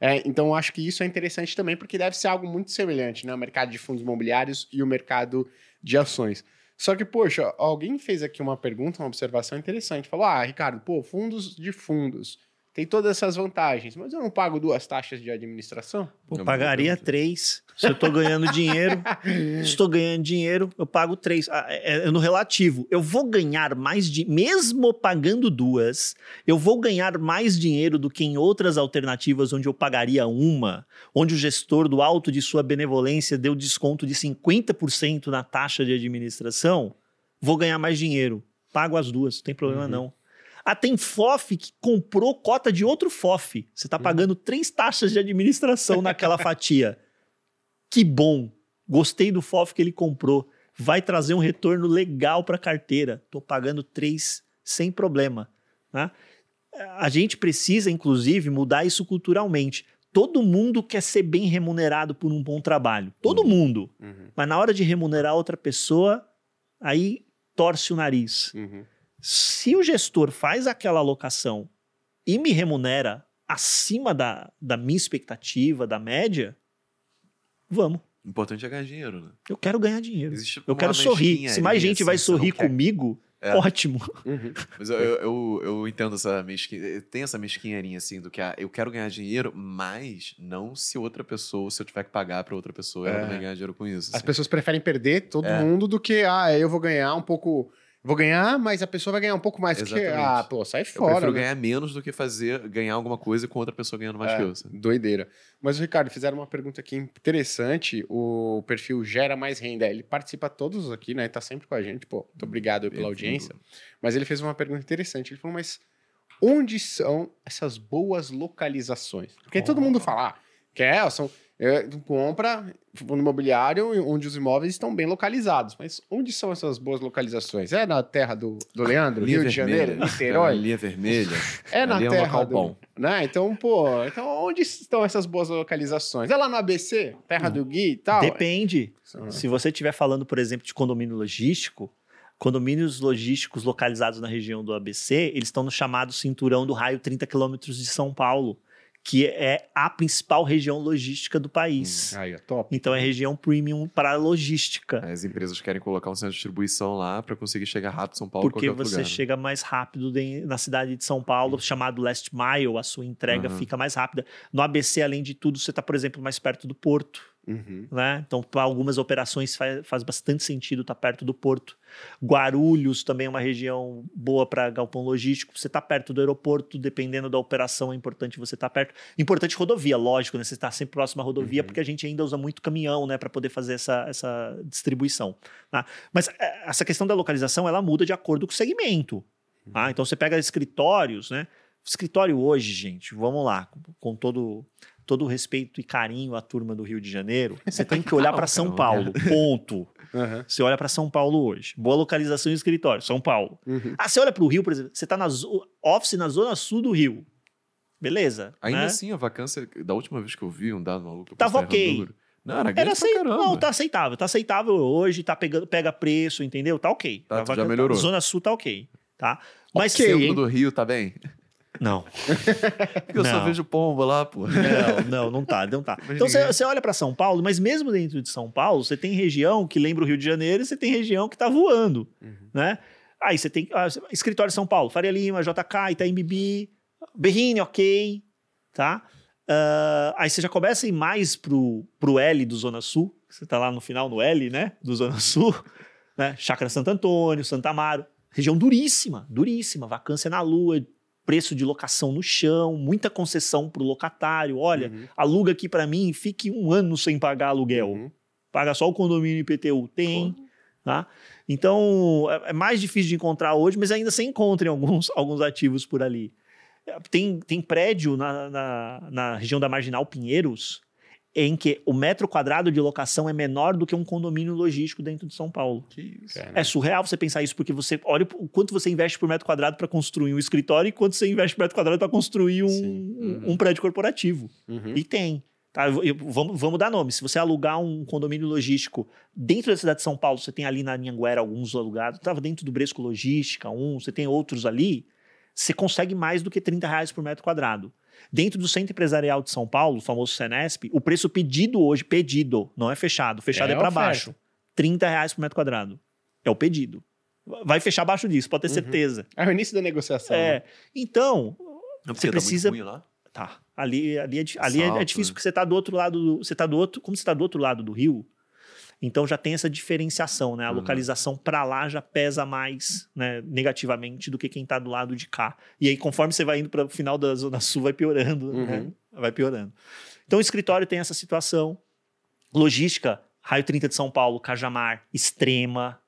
É, então, acho que isso é interessante também, porque deve ser algo muito semelhante, né? O mercado de fundos imobiliários e o mercado de ações. Só que, poxa, alguém fez aqui uma pergunta, uma observação interessante. Falou: Ah, Ricardo, pô, fundos de fundos. Tem todas essas vantagens, mas eu não pago duas taxas de administração? Pô, Não, pagaria três. Se eu tô ganhando dinheiro, se estou ganhando dinheiro, eu pago três. Ah, É, é no relativo. Eu vou ganhar mais de, mesmo pagando duas, eu vou ganhar mais dinheiro do que em outras alternativas onde eu pagaria uma, onde o gestor do alto de sua benevolência deu desconto de 50% na taxa de administração. Vou ganhar mais dinheiro. Pago as duas, não tem problema Uhum. não. Ah, tem FOF que comprou cota de outro FOF. Você está pagando três taxas de administração naquela fatia. Que bom. Gostei do FOF que ele comprou. Vai trazer um retorno legal para a carteira. Estou pagando três sem problema. né? A gente precisa, inclusive, mudar isso culturalmente. Todo mundo quer ser bem remunerado por um bom trabalho. Todo mundo. Uhum, Mas na hora de remunerar outra pessoa, aí torce o nariz. uhum. Se o gestor faz aquela alocação e me remunera acima da, da minha expectativa, da média, vamos. O importante é ganhar dinheiro, né? Eu quero ganhar dinheiro. Existe Eu quero sorrir. Se mais gente vai assim, não sorrir comigo, É. ótimo. Uhum. Mas eu, eu, eu, eu entendo essa mesquinha. Tem essa mesquinharia, assim, do que ah, eu quero ganhar dinheiro, mas não se outra pessoa, se eu tiver que pagar pra outra pessoa, É. ela também ganhar dinheiro com isso. As assim. pessoas preferem perder todo É. mundo do que, ah, eu vou ganhar um pouco Vou ganhar, mas a pessoa vai ganhar um pouco mais. Porque, Exatamente. ah, pô, sai Eu fora. prefiro né? ganhar menos do que fazer ganhar alguma coisa com outra pessoa ganhando mais É, que eu. sabe? Doideira. Mas, Ricardo, fizeram uma pergunta aqui interessante. O perfil Gera Mais Renda. Ele participa todos aqui, né? Tá sempre com a gente. Pô, muito obrigado pela audiência. Mas ele fez uma pergunta interessante. Ele falou, mas onde são essas boas localizações? Porque todo mundo fala, ah, que é, são, é, tu compra fundo imobiliário onde os imóveis estão bem localizados. Mas onde são essas boas localizações? É na terra do, do Leandro, Rio de Janeiro, Niterói? linha vermelha. É na Ali é um terra local do, bom. Né? Então, pô, então onde estão essas boas localizações? É lá no ABC, terra do Gui e tal? Depende. Ah. Se você estiver falando, por exemplo, de condomínio logístico, condomínios logísticos localizados na região do ABC, eles estão no chamado cinturão do raio 30 quilômetros de São Paulo, que é a principal região logística do país. Aí, ó, top. Então é região premium para logística. As empresas querem colocar um centro de distribuição lá para conseguir chegar rápido em São Paulo Porque você lugar. né? chega mais rápido de- na cidade de São Paulo, chamado Last Mile, a sua entrega Aham. fica mais rápida. No ABC, além de tudo, você está, por exemplo, mais perto do porto. Uhum. né? Então, para algumas operações faz, faz bastante sentido estar perto do porto. Guarulhos também é uma região boa para galpão logístico. Você está perto do aeroporto, dependendo da operação, é importante você estar perto. Importante rodovia, lógico, né? Você está sempre próximo à rodovia, Uhum. porque a gente ainda usa muito caminhão, né, para poder fazer essa, essa distribuição. tá? Mas é, essa questão da localização, ela muda de acordo com o segmento. tá? Então, você pega escritórios, né? Escritório hoje, gente, vamos lá, com, com todo todo o respeito e carinho à turma do Rio de Janeiro, você tem que olhar para São Paulo. Ponto. Uhum. Você olha para São Paulo hoje. Boa localização em escritório, São Paulo. Uhum. Ah, você olha para o Rio, por exemplo, você está na office na zona sul do Rio. Beleza. Ainda né? assim, a vacância, da última vez que eu vi um dado maluco, eu Tava ok. Não, era Era. Não, tá aceitável. Tá aceitável hoje, tá pegando, pega preço, entendeu? Tá ok. Tá, já melhorou. Zona sul tá ok. Tá? Mas Ok, Centro hein? do Rio, tá bem? Não. Porque eu só Não. vejo pomba lá, pô. Não, não, não tá, não tá. Mas Então você, ninguém- você olha para São Paulo, mas mesmo dentro de São Paulo, você tem região que lembra o Rio de Janeiro e você tem região que tá voando, Uhum. né? Aí você tem ah, escritório de São Paulo, Faria Lima, JK, Itaim Bibi, Berrine, ok, tá? Ah, aí você já começa a ir mais pro, pro L do Zona Sul, você tá lá no final no L, né? Do Zona Sul, né? Chácara Santo Antônio, Santa Amaro, região duríssima, duríssima, vacância na lua, preço de locação no chão, muita concessão pro locatário, olha, Uhum. aluga aqui pra mim, fique um ano sem pagar aluguel. Uhum. Paga só o condomínio IPTU. Tem, tá? Então, é é mais difícil de encontrar hoje, mas ainda se encontra em alguns, alguns ativos por ali. Tem, tem prédio na, na, na região da Marginal Pinheiros em que o metro quadrado de locação é menor do que um condomínio logístico dentro de São Paulo. Que isso. Cara. É surreal você pensar isso, porque você olha o quanto você investe por metro quadrado para construir um escritório e quanto você investe por metro quadrado para construir um, um- Uhum. um prédio corporativo. Uhum. E tem. Tá? Eu- eu- vamos, vamos dar nome. Se você alugar um condomínio logístico dentro da cidade de São Paulo, você tem ali na Anhanguera alguns alugados, estava dentro do Bresco Logística, um, você tem outros ali, você consegue mais do que 30 reais por metro quadrado. Dentro do Centro Empresarial de São Paulo, o famoso Senesp, o preço pedido hoje, pedido, não é fechado, fechado É é, para baixo. 30 reais por metro quadrado. É o pedido. Vai fechar abaixo disso, pode ter Uhum. certeza. É o início da negociação. né? É. Então, Não, Você tá muito precisa- ruim lá? Tá. Ali, ali, é, ali é- é, Salto, difícil né? porque você tá do outro lado do, você tá do outro, como você tá do outro lado do rio, então já tem essa diferenciação, né? A Uhum. localização para lá já pesa mais, né, negativamente do que quem tá do lado de cá. E aí conforme você vai indo para o final da zona sul vai piorando, né? Uhum. Vai piorando. Então o escritório tem essa situação. Logística, Raio 30 de São Paulo, Cajamar, extrema,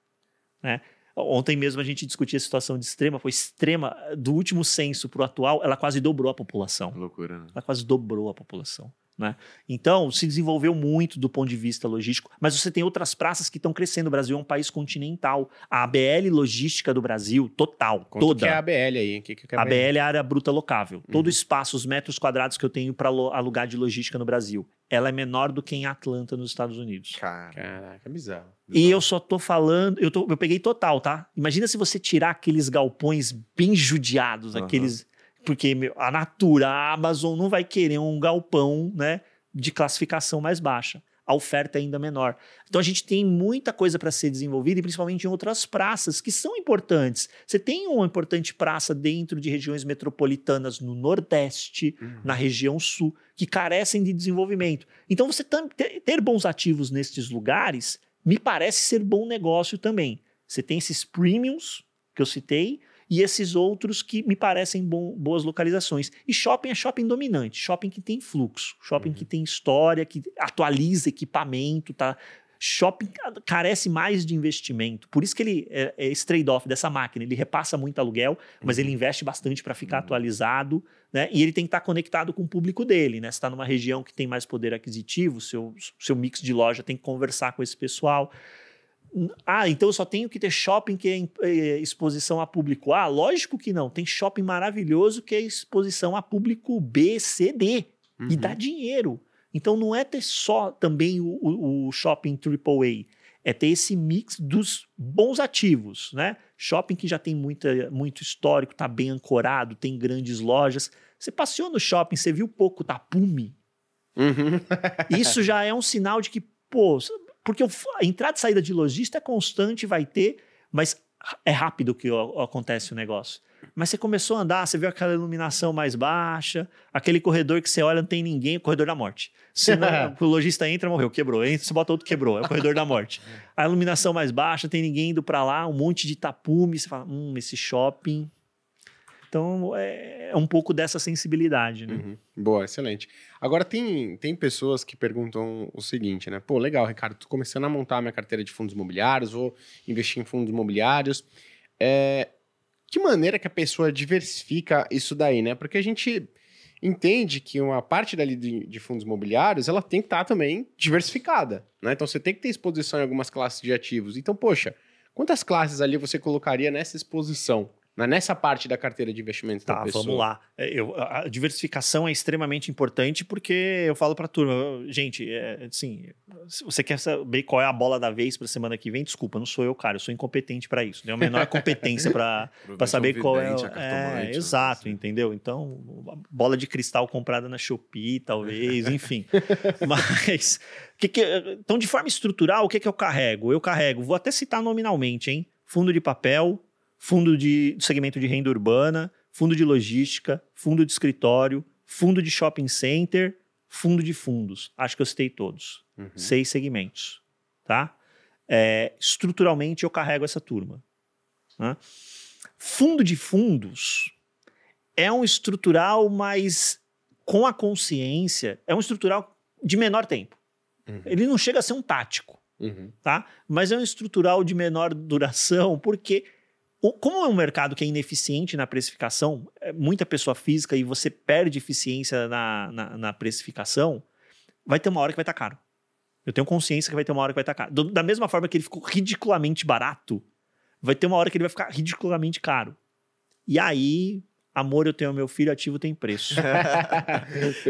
né? Ontem mesmo a gente discutia a situação de extrema, foi extrema, do último censo para o atual, ela quase dobrou a população loucura, né? ela quase dobrou a população. Né? Então, se desenvolveu muito do ponto de vista logístico, mas você tem outras praças que estão crescendo. O Brasil é um país continental. A ABL logística do Brasil, total, Conta o toda. que é a ABL aí. O que, que é A BL é a área bruta locável. Todo Uhum. espaço, os metros quadrados que eu tenho para alugar de logística no Brasil, ela é menor do que em Atlanta, nos Estados Unidos. Cara. Caraca, é bizarro. E eu só tô falando, eu, tô- eu peguei total, tá? Imagina se você tirar aqueles galpões bem judiados, Aham. aqueles. Porque meu, a Natura, a Amazon não vai querer um galpão, né? De classificação mais baixa. A oferta é ainda menor. Então a gente tem muita coisa para ser desenvolvida, e principalmente em outras praças que são importantes. Você tem uma importante praça dentro de regiões metropolitanas no Nordeste, Uhum. na região sul, que carecem de desenvolvimento. Então, você ter bons ativos nestes lugares me parece ser bom negócio também. Você tem esses premiums que eu citei e esses outros que me parecem bom, boas localizações. E shopping é shopping dominante, shopping que tem fluxo, shopping uhum. que tem história, que atualiza equipamento, tá? Shopping carece mais de investimento. Por isso que ele é, é esse trade-off dessa máquina. Ele repassa muito aluguel, mas uhum. ele investe bastante para ficar uhum. atualizado, né? E ele tem que estar tá conectado com o público dele, né? Se está numa região que tem mais poder aquisitivo, seu, seu mix de loja tem que conversar com esse pessoal. Ah, então eu só tenho que ter shopping que é, é exposição a público A? Lógico que não. Tem shopping maravilhoso que é exposição a público B, C, D. Uhum. E dá dinheiro. Então não é ter só também o, o, o shopping AAA. É ter esse mix dos bons ativos, né? Shopping que já tem muita, muito histórico, tá bem ancorado, tem grandes lojas. Você passeou no shopping, você viu pouco tapume. Uhum. Isso já é um sinal de que, pô, porque a entrada e saída de lojista é constante, vai ter, mas é rápido que acontece o negócio. Mas você começou a andar, você viu aquela iluminação mais baixa, aquele corredor que você olha, não tem ninguém, o corredor da morte. Não, o lojista entra, morreu, quebrou. Entra, você bota outro, quebrou. É o corredor da morte. A iluminação mais baixa, tem ninguém indo para lá, um monte de tapume. Você fala, hum, esse shopping então, é, é um pouco dessa sensibilidade, né? Uhum. Boa, excelente. Agora, tem, tem pessoas que perguntam o seguinte, né? Pô, legal, Ricardo, tô começando a montar minha carteira de fundos imobiliários, vou investir em fundos imobiliários. É, que maneira que a pessoa diversifica isso daí, né? Porque a gente entende que uma parte dali de, fundos imobiliários, ela tem que estar tá também diversificada, né? Então, você tem que ter exposição em algumas classes de ativos. Então, poxa, quantas classes ali você colocaria nessa exposição? Né, nessa parte da carteira de investimentos tá, da pessoa. vamos lá. É, eu, a diversificação é extremamente importante porque eu falo para a turma, gente, é, assim, se você quer saber qual é a bola da vez para semana que vem, desculpa, não sou eu, cara, eu sou incompetente para isso. Tenho a menor competência para saber qual é. é exato, né? entendeu? Então, bola de cristal comprada na Shopee, talvez, enfim. Mas, que que, então, de forma estrutural, o que, que eu carrego? Eu carrego, vou até citar nominalmente, hein? Fundo de papel, fundo de segmento de renda urbana, fundo de logística, fundo de escritório, fundo de shopping center, fundo de fundos. Acho que eu citei todos. Uhum. Seis segmentos. Tá? É, estruturalmente eu carrego essa turma. Né? Fundo de fundos é um estrutural, mas com a consciência, é um estrutural de menor tempo. Uhum. Ele não chega a ser um tático, uhum. tá? Mas é um estrutural de menor duração, porque como é um mercado que é ineficiente na precificação, é muita pessoa física e você perde eficiência na, na, na precificação, vai ter uma hora que vai estar tá caro. Eu tenho consciência que vai ter uma hora que vai estar tá caro. Da mesma forma que ele ficou ridiculamente barato, vai ter uma hora que ele vai ficar ridiculamente caro. E aí Amor, eu tenho meu filho, ativo tem preço.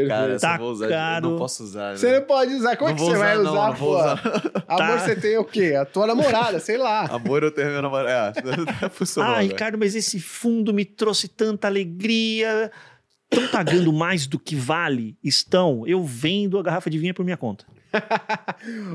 Cara, tá vou usar, caro. não posso usar. Você né? não pode usar. Como não é que você usar, vai não, usar, não pô? Usar. Amor, tá. você tem o quê? A tua namorada, sei lá. Amor, eu tenho meu namorado. É, ah, Ricardo, mas esse fundo me trouxe tanta alegria. Estão pagando mais do que vale? Estão. Eu vendo a garrafa de vinho por minha conta.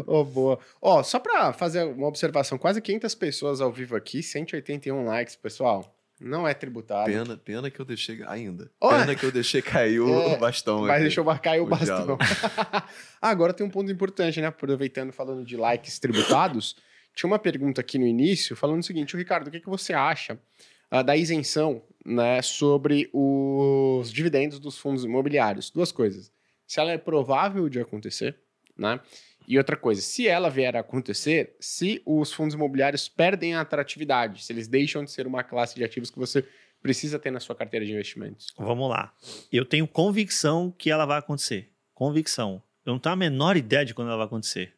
oh, boa. Ó, oh, só para fazer uma observação, quase 500 pessoas ao vivo aqui, 181 likes, pessoal. Não é tributário. Pena, pena que eu deixei ainda. Oh, pena que eu deixei cair o é, bastão. Mas deixou marcar o, bastão. agora tem um ponto importante, né? Aproveitando, falando de likes tributados, tinha uma pergunta aqui no início falando o seguinte: o Ricardo, o que, que você acha uh, da isenção né, sobre os dividendos dos fundos imobiliários? Duas coisas. Se ela é provável de acontecer, né? E outra coisa, se ela vier a acontecer, se os fundos imobiliários perdem a atratividade, se eles deixam de ser uma classe de ativos que você precisa ter na sua carteira de investimentos. Vamos lá. Eu tenho convicção que ela vai acontecer. Convicção. Eu não tenho a menor ideia de quando ela vai acontecer.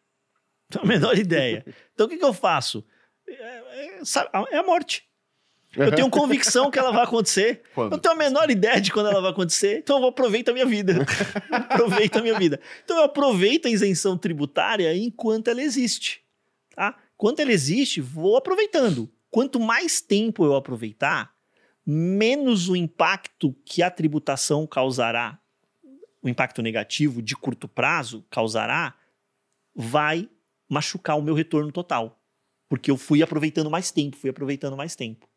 Não tenho a menor ideia. Então o que, que eu faço? É, é, é a morte. Eu tenho convicção que ela vai acontecer. Quando? Eu tenho a menor ideia de quando ela vai acontecer. Então eu vou aproveitar a minha vida. aproveito a minha vida. Então eu aproveito a isenção tributária enquanto ela existe. Tá? Enquanto ela existe, vou aproveitando. Quanto mais tempo eu aproveitar, menos o impacto que a tributação causará, o impacto negativo de curto prazo causará, vai machucar o meu retorno total. Porque eu fui aproveitando mais tempo, fui aproveitando mais tempo.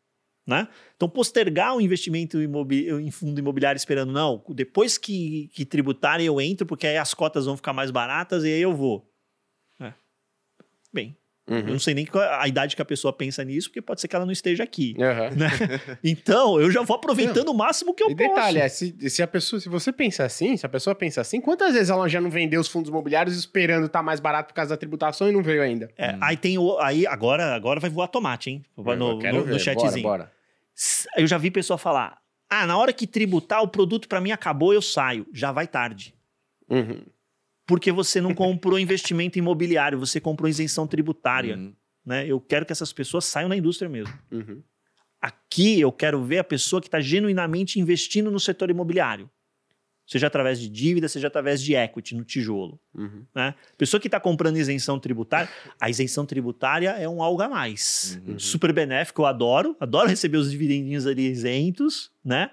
Né? Então, postergar o investimento em fundo imobiliário esperando, não, depois que, que tributarem eu entro, porque aí as cotas vão ficar mais baratas e aí eu vou. É. Bem, Eu Uhum. não sei nem qual a idade que a pessoa pensa nisso, porque pode ser que ela não esteja aqui. Aham. né? Então, eu já vou aproveitando o máximo que eu E detalhe, posso. é, se, se a pessoa, se você pensa assim, se a pessoa pensa assim, quantas vezes ela já não vendeu os fundos imobiliários esperando estar mais barato por causa da tributação e não veio ainda? É, Aí tem o. Aí agora, agora vai voar tomate, hein? No, Eu no- ver, no chatzinho. Bora, bora. Eu já vi pessoa falar: ah, na hora que tributar, o produto pra mim acabou, eu saio. Já vai tarde. Uhum. Porque você não comprou investimento imobiliário, você comprou isenção tributária. Uhum. Né? Eu quero que essas pessoas saiam da indústria mesmo. Uhum. Aqui eu quero ver a pessoa que está genuinamente investindo no setor imobiliário. Seja através de dívida, seja através de equity no tijolo. Uhum. Né? Pessoa que está comprando isenção tributária, a isenção tributária é um algo a mais. Uhum. Super benéfico, eu adoro. Adoro receber os dividendinhos ali isentos, né?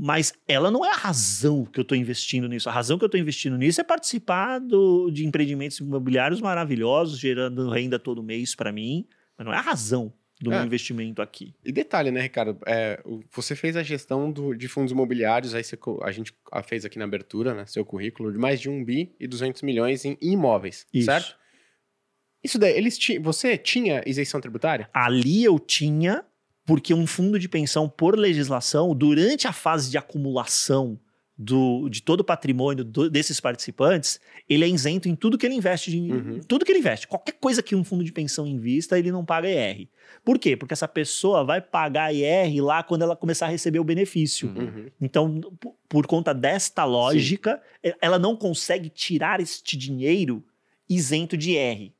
Mas ela não é a razão que eu estou investindo nisso. A razão que eu estou investindo nisso é participar do- de empreendimentos imobiliários maravilhosos, gerando renda todo mês para mim. Mas não é a razão do É. meu investimento aqui. E detalhe, né, Ricardo? É, você fez a gestão do- de fundos imobiliários, aí você a gente fez aqui na abertura, né, seu currículo, de mais de 1 bi e 200 milhões em imóveis, Isso. certo? Isso daí, eles ti, você tinha isenção tributária? Ali eu tinha, porque um fundo de pensão, por legislação, durante a fase de acumulação do, de todo o patrimônio do- desses participantes, ele é isento em tudo que ele investe. De, Uhum. Tudo que ele investe. Qualquer coisa que um fundo de pensão invista, ele não paga IR. Por quê? Porque essa pessoa vai pagar IR lá quando ela começar a receber o benefício. Uhum. Uhum. Então, por conta desta lógica, e- ela não consegue tirar este dinheiro isento de IR.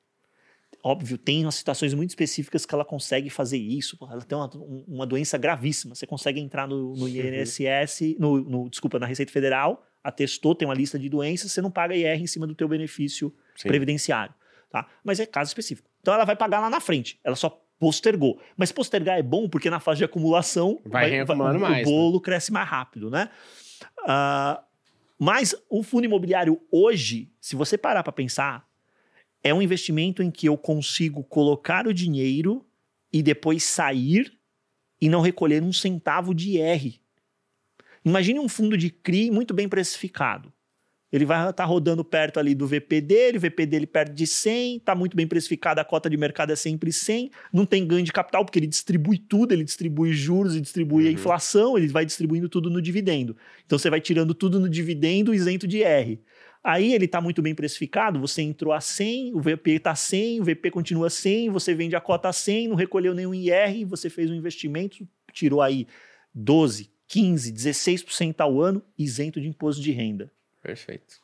Óbvio, tem umas situações muito específicas que ela consegue fazer isso. Ela tem uma, um- uma doença gravíssima. Você consegue entrar no, no INSS, no, no- desculpa, na Receita Federal, atestou, tem uma lista de doenças, você não paga IR em cima do teu benefício Sim. previdenciário. Tá? Mas é caso específico. Então ela vai pagar lá na frente. Ela só postergou. Mas postergar é bom porque na fase de acumulação Vai reacumulando o, mais, o bolo cresce mais rápido, né? Ah, mas o fundo imobiliário hoje, se você parar para pensar, é um investimento em que eu consigo colocar o dinheiro e depois sair e não recolher um centavo de IR. Imagine um fundo de CRI muito bem precificado. Ele vai estar rodando perto ali do VP dele, o VP dele perto de 100, está muito bem precificado, a cota de mercado é sempre 100, não tem ganho de capital, porque ele distribui tudo, ele distribui juros e distribui a Uhum. inflação, ele vai distribuindo tudo no dividendo. Então você vai tirando tudo no dividendo isento de R. Aí ele está muito bem precificado, você entrou a 100, o VP está 100, o VP continua 100, você vende a cota a 100, não recolheu nenhum IR, você fez um investimento, tirou aí 12, 15, 16% ao ano, isento de imposto de renda. Perfeito.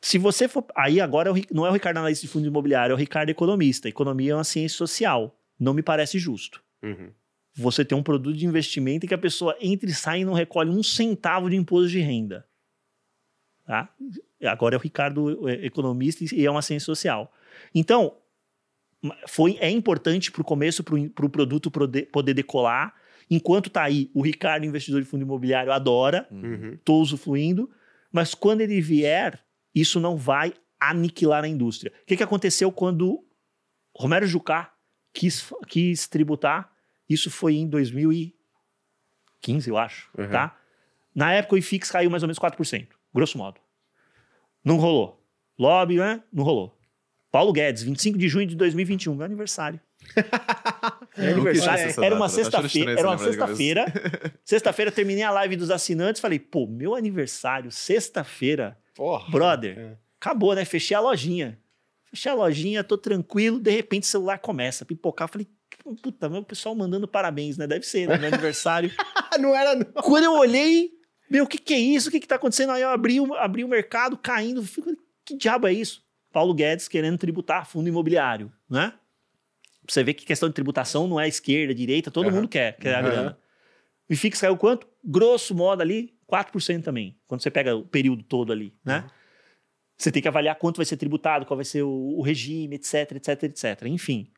Se você for. Aí agora é não é o Ricardo analista de fundo imobiliário, é o Ricardo economista. Economia é uma ciência social. Não me parece justo. Uhum. Você tem um produto de investimento em que a pessoa entra e sai e não recolhe um centavo de imposto de renda. Tá? Agora é o Ricardo é, economista e é uma ciência social. Então, foi, é importante para o começo, para o pro produto poder, poder decolar. Enquanto está aí, o Ricardo, investidor de fundo imobiliário, adora Uhum. estou usufruindo, mas quando ele vier, isso não vai aniquilar a indústria. O que, que aconteceu quando Romero Jucá quis, quis tributar? Isso foi em 2015, eu acho, Uhum. tá? Na época o IFIX caiu mais ou menos 4%, grosso modo. Não rolou. Lobby, né? Não rolou. Paulo Guedes, 25 de junho de 2021, meu aniversário. Meu Eu aniversário. Era uma tô achando sexta-feira. Era uma sexta-feira. Sexta-feira terminei a live dos assinantes. Falei, pô, meu aniversário, sexta-feira, Porra. brother, É. acabou, né? Fechei a lojinha. Fechei a lojinha, tô tranquilo. De repente o celular começa a pipocar. Falei, puta, meu pessoal mandando parabéns, né? Deve ser, né? Meu aniversário. Não era não. Quando eu olhei, meu, o que, que é isso? O que, que tá acontecendo? Aí eu abri, o- abri o mercado caindo. Fico, que diabo é isso? Paulo Guedes querendo tributar fundo imobiliário, né? Você vê que questão de tributação não é esquerda, direita, todo Aham. mundo quer, quer a Aham. grana. O IFIX caiu quanto? Grosso modo ali, 4% também, quando você pega o período todo ali, né? Você tem que avaliar quanto vai ser tributado, qual vai ser o, o regime, etc, etc, etc. Enfim.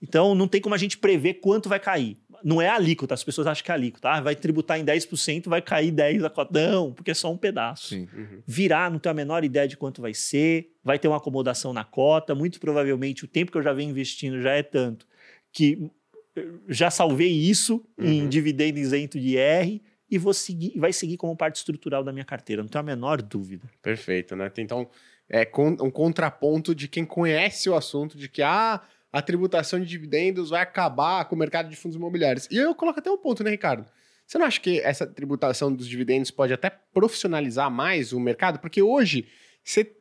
Então, não tem como a gente prever quanto vai cair. Não é alíquota, as pessoas acham que é alíquota. Ah, vai tributar em 10%, vai cair 10% a cota. Não, porque é só um pedaço. Sim. Uhum. Virar, não tenho a menor ideia de quanto vai ser, vai ter uma acomodação na cota. Muito provavelmente o tempo que eu já venho investindo já é tanto que eu já salvei isso em Uhum. dividendo isento de IR e vou seguir, vai seguir como parte estrutural da minha carteira, não tenho a menor dúvida. Perfeito, né? Então, é, um contraponto de quem conhece o assunto, de que ah, a tributação de dividendos vai acabar com o mercado de fundos imobiliários. E eu coloco até um ponto, né, Ricardo? Você não acha que essa tributação dos dividendos pode até profissionalizar mais o mercado? Porque hoje você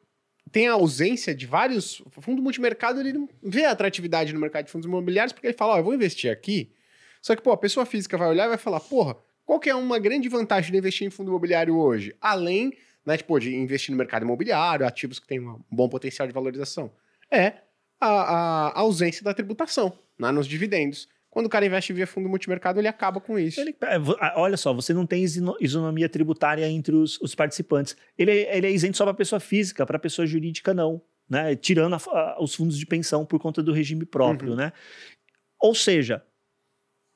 tem a ausência de vários. O fundo multimercado ele não vê atratividade no mercado de fundos imobiliários porque ele fala: Ó, eu vou investir aqui. Só que, pô, a pessoa física vai olhar e vai falar: porra, qual que é uma grande vantagem de investir em fundo imobiliário hoje? Além né, tipo, de investir no mercado imobiliário, ativos que têm um bom potencial de valorização. É a, a ausência da tributação né, nos dividendos. Quando o cara investe via fundo multimercado, ele acaba com isso. Ele- é, olha só, você não tem isonomia tributária entre os, os participantes. Ele, é- ele é isento só para pessoa física, para pessoa jurídica não, né? Tirando a- a- os fundos de pensão por conta do regime próprio, Uhum. né? Ou seja,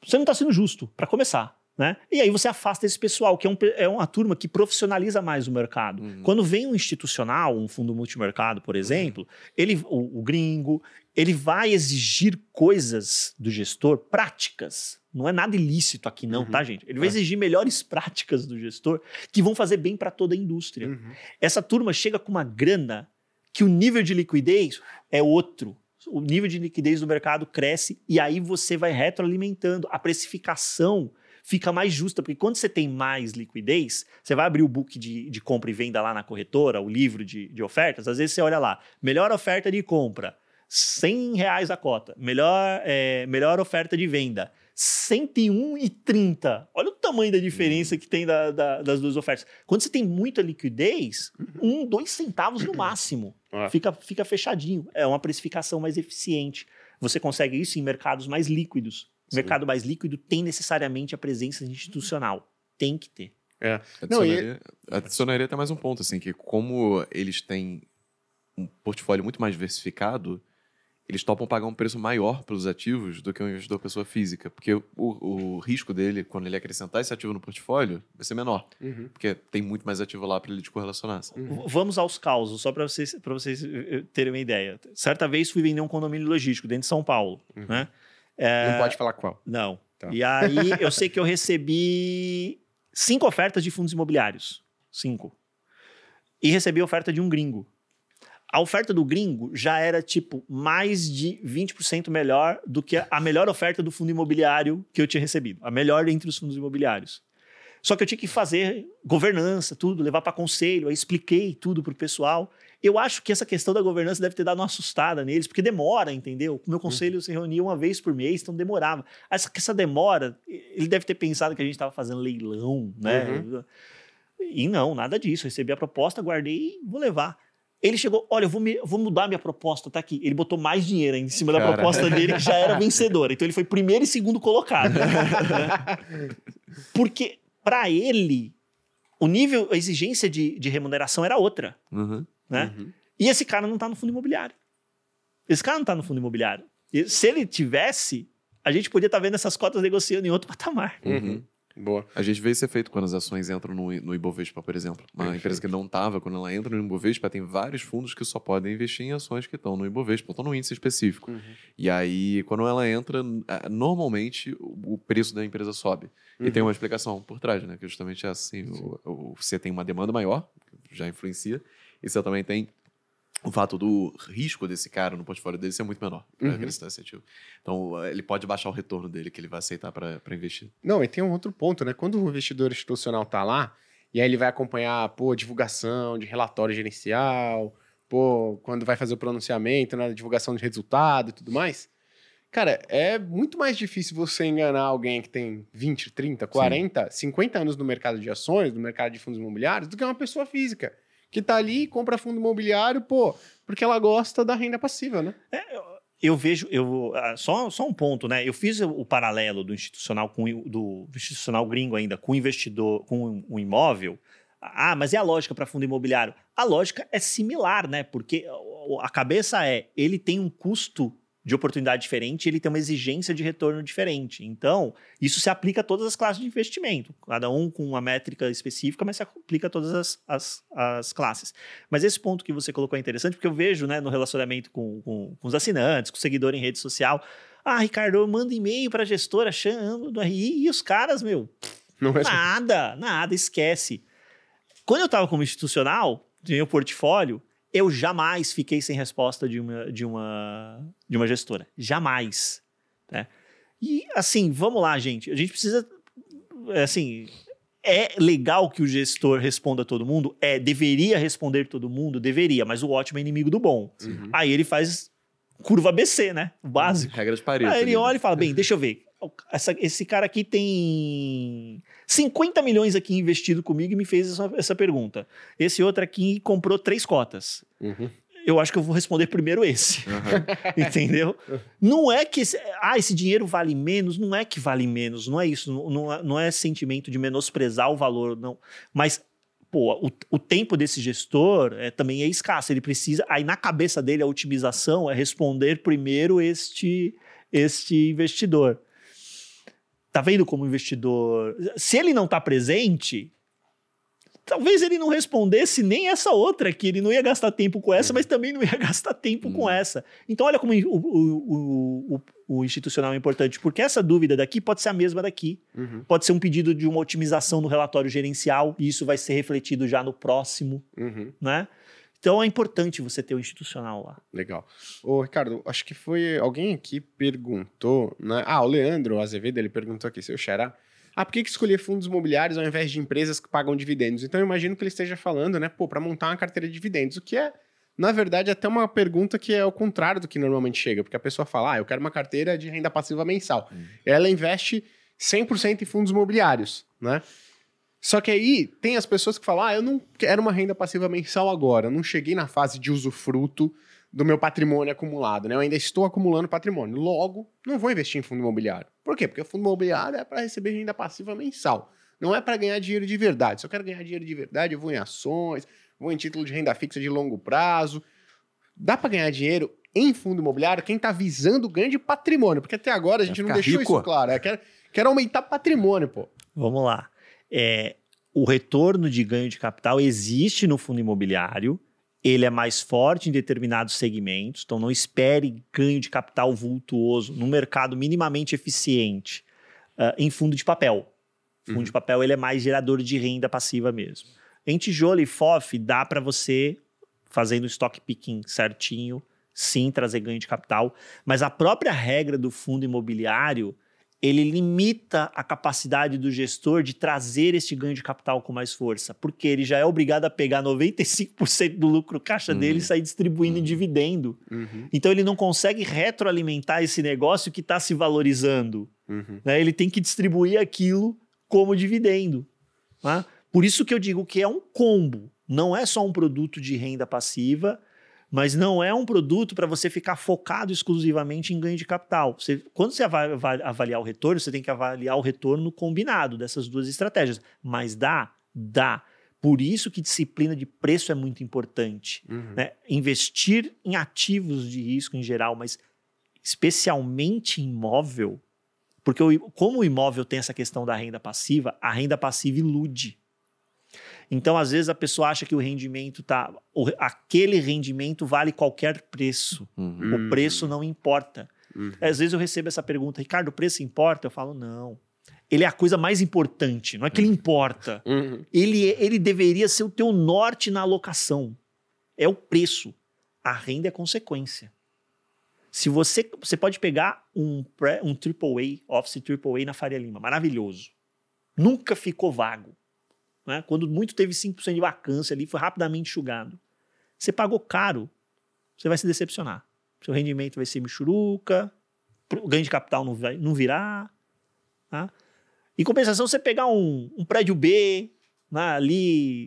você não está sendo justo, para começar. Né? E aí você afasta esse pessoal, que é, um é uma turma que profissionaliza mais o mercado. Uhum. Quando vem um institucional, um fundo multimercado, por exemplo, ele, o, o gringo, ele vai exigir coisas do gestor práticas. Não é nada ilícito aqui, não, Uhum. tá, gente? Ele vai É. exigir melhores práticas do gestor que vão fazer bem para toda a indústria. Uhum. Essa turma chega com uma grana que o nível de liquidez é outro. O nível de liquidez do mercado cresce e aí você vai retroalimentando. A precificação fica mais justa, porque quando você tem mais liquidez, você vai abrir o book de, de compra e venda lá na corretora, o livro de, de ofertas, às vezes você olha lá, melhor oferta de compra, 100 reais a cota. Melhor, é, melhor oferta de venda, 101,30. Olha o tamanho da diferença que tem da- da- das duas ofertas. Quando você tem muita liquidez, um, dois centavos no máximo. É. Fica, fica fechadinho. É uma precificação mais eficiente. Você consegue isso em mercados mais líquidos. Sim. Mercado mais líquido tem necessariamente a presença institucional. Tem que ter. Não, e- Adicionaria, adicionaria até mais um ponto, assim, que como eles têm um portfólio muito mais diversificado, eles topam pagar um preço maior pelos ativos do que um investidor pessoa física. Porque o, o risco dele, quando ele acrescentar esse ativo no portfólio, vai ser menor. Uhum. Porque tem muito mais ativo lá para ele te correlacionar. sabe? Uhum. Vamos aos causos, só para vocês, pra vocês eh, terem uma ideia. Certa vez fui vender um condomínio logístico dentro de São Paulo. Uhum. Né? É, Não pode falar qual. Não. Tá. E aí eu sei que eu recebi cinco ofertas de fundos imobiliários. Cinco. E recebi a oferta de um gringo. A oferta do gringo já era, tipo, mais de 20% melhor do que a melhor oferta do fundo imobiliário que eu tinha recebido. A melhor entre os fundos imobiliários. Só que eu tinha que fazer governança, tudo, levar para conselho, aí expliquei tudo pro pessoal. Eu acho que essa questão da governança deve ter dado uma assustada neles, porque demora, entendeu? O meu conselho se reunia uma vez por mês, então demorava. Essa, essa demora, ele deve ter pensado que a gente estava fazendo leilão, né? E não, nada disso. Recebi a proposta, guardei e vou levar. Ele chegou, olha, eu vou, me- vou mudar minha proposta, tá aqui. Ele botou mais dinheiro em cima da Cara. proposta dele, que já era vencedora. Então ele foi primeiro e segundo colocado. Porque para ele, o nível, a exigência de, de remuneração era outra, Uhum. Né? Uhum. E esse cara não tá no fundo imobiliário. Esse cara não tá no fundo imobiliário. E se ele tivesse, a gente podia estar vendo essas cotas negociando em outro patamar. Uhum. Boa. A gente vê esse efeito quando as ações entram no, no Ibovespa, por exemplo. Uma Perfeito. empresa que não estava, quando ela entra no Ibovespa, tem vários fundos que só podem investir em ações que estão no Ibovespa, estão no índice específico. Uhum. E aí, quando ela entra, normalmente o preço da empresa sobe. E tem uma explicação por trás, né? Que justamente é assim: o- o- você tem uma demanda maior, que já influencia, e você também tem o fato do risco desse cara no portfólio dele ser muito menor para Uhum. acrescentar esse ativo. Então, eh, ele pode baixar o retorno dele que ele vai aceitar para investir. Não, e tem um outro ponto, né? Quando o investidor institucional tá lá, e aí ele vai acompanhar, pô, divulgação de relatório gerencial, pô, quando vai fazer o pronunciamento, na divulgação de resultado e tudo mais. Cara, é muito mais difícil você enganar alguém que tem 20, 30, 40, 50 anos no mercado de ações, no mercado de fundos imobiliários, do que uma pessoa física. Que tá ali e compra fundo imobiliário, pô, porque ela gosta da renda passiva, né? eu vejo, eu, ah, só, só um ponto, né? Eu fiz o, paralelo do institucional com do, institucional gringo ainda com o investidor, com o imóvel. Ah, mas é a lógica para fundo imobiliário? A lógica é similar, né? Porque a cabeça é, ele tem um custo de oportunidade diferente, ele tem uma exigência de retorno diferente. Então, isso se aplica a todas as classes de investimento, cada um com uma métrica específica, mas se aplica a todas as, as, as classes. Mas esse ponto que você colocou é interessante, porque eu vejo né, no relacionamento com, com, com os assinantes, com o seguidor em rede social. Ah, Ricardo, eu mando e-mail para a gestora achando do RI e os caras, meu, Não é nada, nada, esquece. Quando eu estava como institucional, de meu portfólio, Eu jamais fiquei sem resposta de uma, de uma, de uma gestora. Jamais. Né? E assim, vamos lá, gente. A gente precisa. é, Assim, é legal que o gestor responda a todo mundo? É, deveria responder todo mundo? Deveria, mas o ótimo é inimigo do bom. Uhum. Aí ele faz curva ABC, né? O básico. Regra de Pareto. Aí ele né? olha e fala: bem, deixa eu ver. Essa- esse cara aqui tem 50 milhões aqui investido comigo e me fez essa, essa pergunta. Esse outro aqui comprou três cotas. Uhum. Eu acho que eu vou responder primeiro esse. Aham. Entendeu? Não é que esse, ah, esse dinheiro vale menos, não é que vale menos, não é isso, não, não, é, não é sentimento de menosprezar o valor, não. Mas, pô, o, o tempo desse gestor é, também é escasso, ele precisa, aí na cabeça dele a otimização é responder primeiro este, este investidor. Tá vendo como o investidor, se ele não tá presente, talvez ele não respondesse nem essa outra aqui. Ele não ia gastar tempo com essa, mas também não ia gastar tempo com essa. Então, olha como o, o, o, o institucional é importante, porque essa dúvida daqui pode ser a mesma daqui. Uhum. Pode ser um pedido de uma otimização no relatório gerencial, e isso vai ser refletido já no próximo, Uhum. né? Então é importante você ter o institucional lá. Legal. Ô, Ricardo, acho que foi alguém aqui perguntou, né? Ah, o Leandro Azevedo, ele perguntou aqui, seu xará. Ah, por que, que escolher fundos imobiliários ao invés de empresas que pagam dividendos? Então eu imagino que ele esteja falando, né, pô, para montar uma carteira de dividendos, o que é, na verdade, até uma pergunta que é o contrário do que normalmente chega, porque a pessoa fala, ah, eu quero uma carteira de renda passiva mensal. Ela investe 100% em fundos imobiliários, né? Só que aí tem as pessoas que falam: ah, eu não quero uma renda passiva mensal agora, eu não cheguei na fase de usufruto do meu patrimônio acumulado, né? Eu ainda estou acumulando patrimônio. Logo, não vou investir em fundo imobiliário. Por quê? Porque o fundo imobiliário é para receber renda passiva mensal. Não é para ganhar dinheiro de verdade. Se eu quero ganhar dinheiro de verdade, eu vou em ações, vou em título de renda fixa de longo prazo. Dá para ganhar dinheiro em fundo imobiliário quem está visando ganho de patrimônio, porque até agora a gente não deixou rico. isso claro. É, quer, quer aumentar patrimônio, pô. Vamos lá. É, o retorno de ganho de capital existe no fundo imobiliário. Ele é mais forte em determinados segmentos, então não espere ganho de capital vultuoso no mercado minimamente eficiente ah, em fundo de papel. Fundo Uhum. de papel ele é mais gerador de renda passiva mesmo. Em tijolo e FOF dá para você fazendo stock picking certinho, sim trazer ganho de capital, mas a própria regra do fundo imobiliário ele limita a capacidade do gestor de trazer esse ganho de capital com mais força, porque ele já é obrigado a pegar 95% do lucro caixa Uhum. dele e sair distribuindo em dividendo. Uhum, Então ele não consegue retroalimentar esse negócio que está se valorizando. uhum. né? Ele tem que distribuir aquilo como dividendo. né? Por isso que eu digo que é um combo. Não é só um produto de renda passiva, mas não é um produto para você ficar focado exclusivamente em ganho de capital. Você- quando você avaliar o retorno, você tem que avaliar o retorno combinado dessas duas estratégias. Mas dá? Dá. Por isso que disciplina de preço é muito importante Uhum. né? Investir em ativos de risco em geral, mas especialmente em imóvel, porque o, como o imóvel tem essa questão da renda passiva, a renda passiva ilude. Então, às vezes, a pessoa acha que o rendimento tá. o- aquele rendimento vale qualquer preço. Uhum. Hum. O preço não importa. Uhum. Às vezes eu recebo essa pergunta, Ricardo, o preço importa? Eu falo, não. Ele é a coisa mais importante, não é que ele importa Uhum. ele, é- ele deveria ser o teu norte na alocação. É o preço. A renda é consequência. Se você, você pode pegar um, pré- um AAA, Office AAA na Faria Lima, maravilhoso. Nunca ficou vago. Né? Quando muito teve 5% de vacância ali, foi rapidamente enxugado. Você pagou caro, você vai se decepcionar. Seu rendimento vai ser michuruca, o ganho de capital não, vai, não virá. Tá? Em compensação, você pegar um, um prédio B, né, ali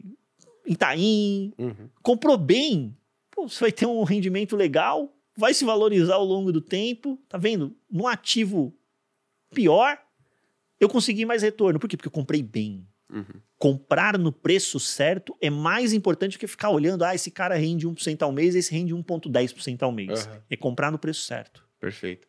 em Itaim, Uhum. comprou bem, pô, você vai ter um rendimento legal, vai se valorizar ao longo do tempo, tá vendo? Num ativo pior, eu consegui mais retorno. Por quê? Porque eu comprei bem. Uhum. Comprar no preço certo é mais importante do que ficar olhando, ah, esse cara rende 1% ao mês, esse rende 1,10% ao mês. Aham. É comprar no preço certo. Perfeito.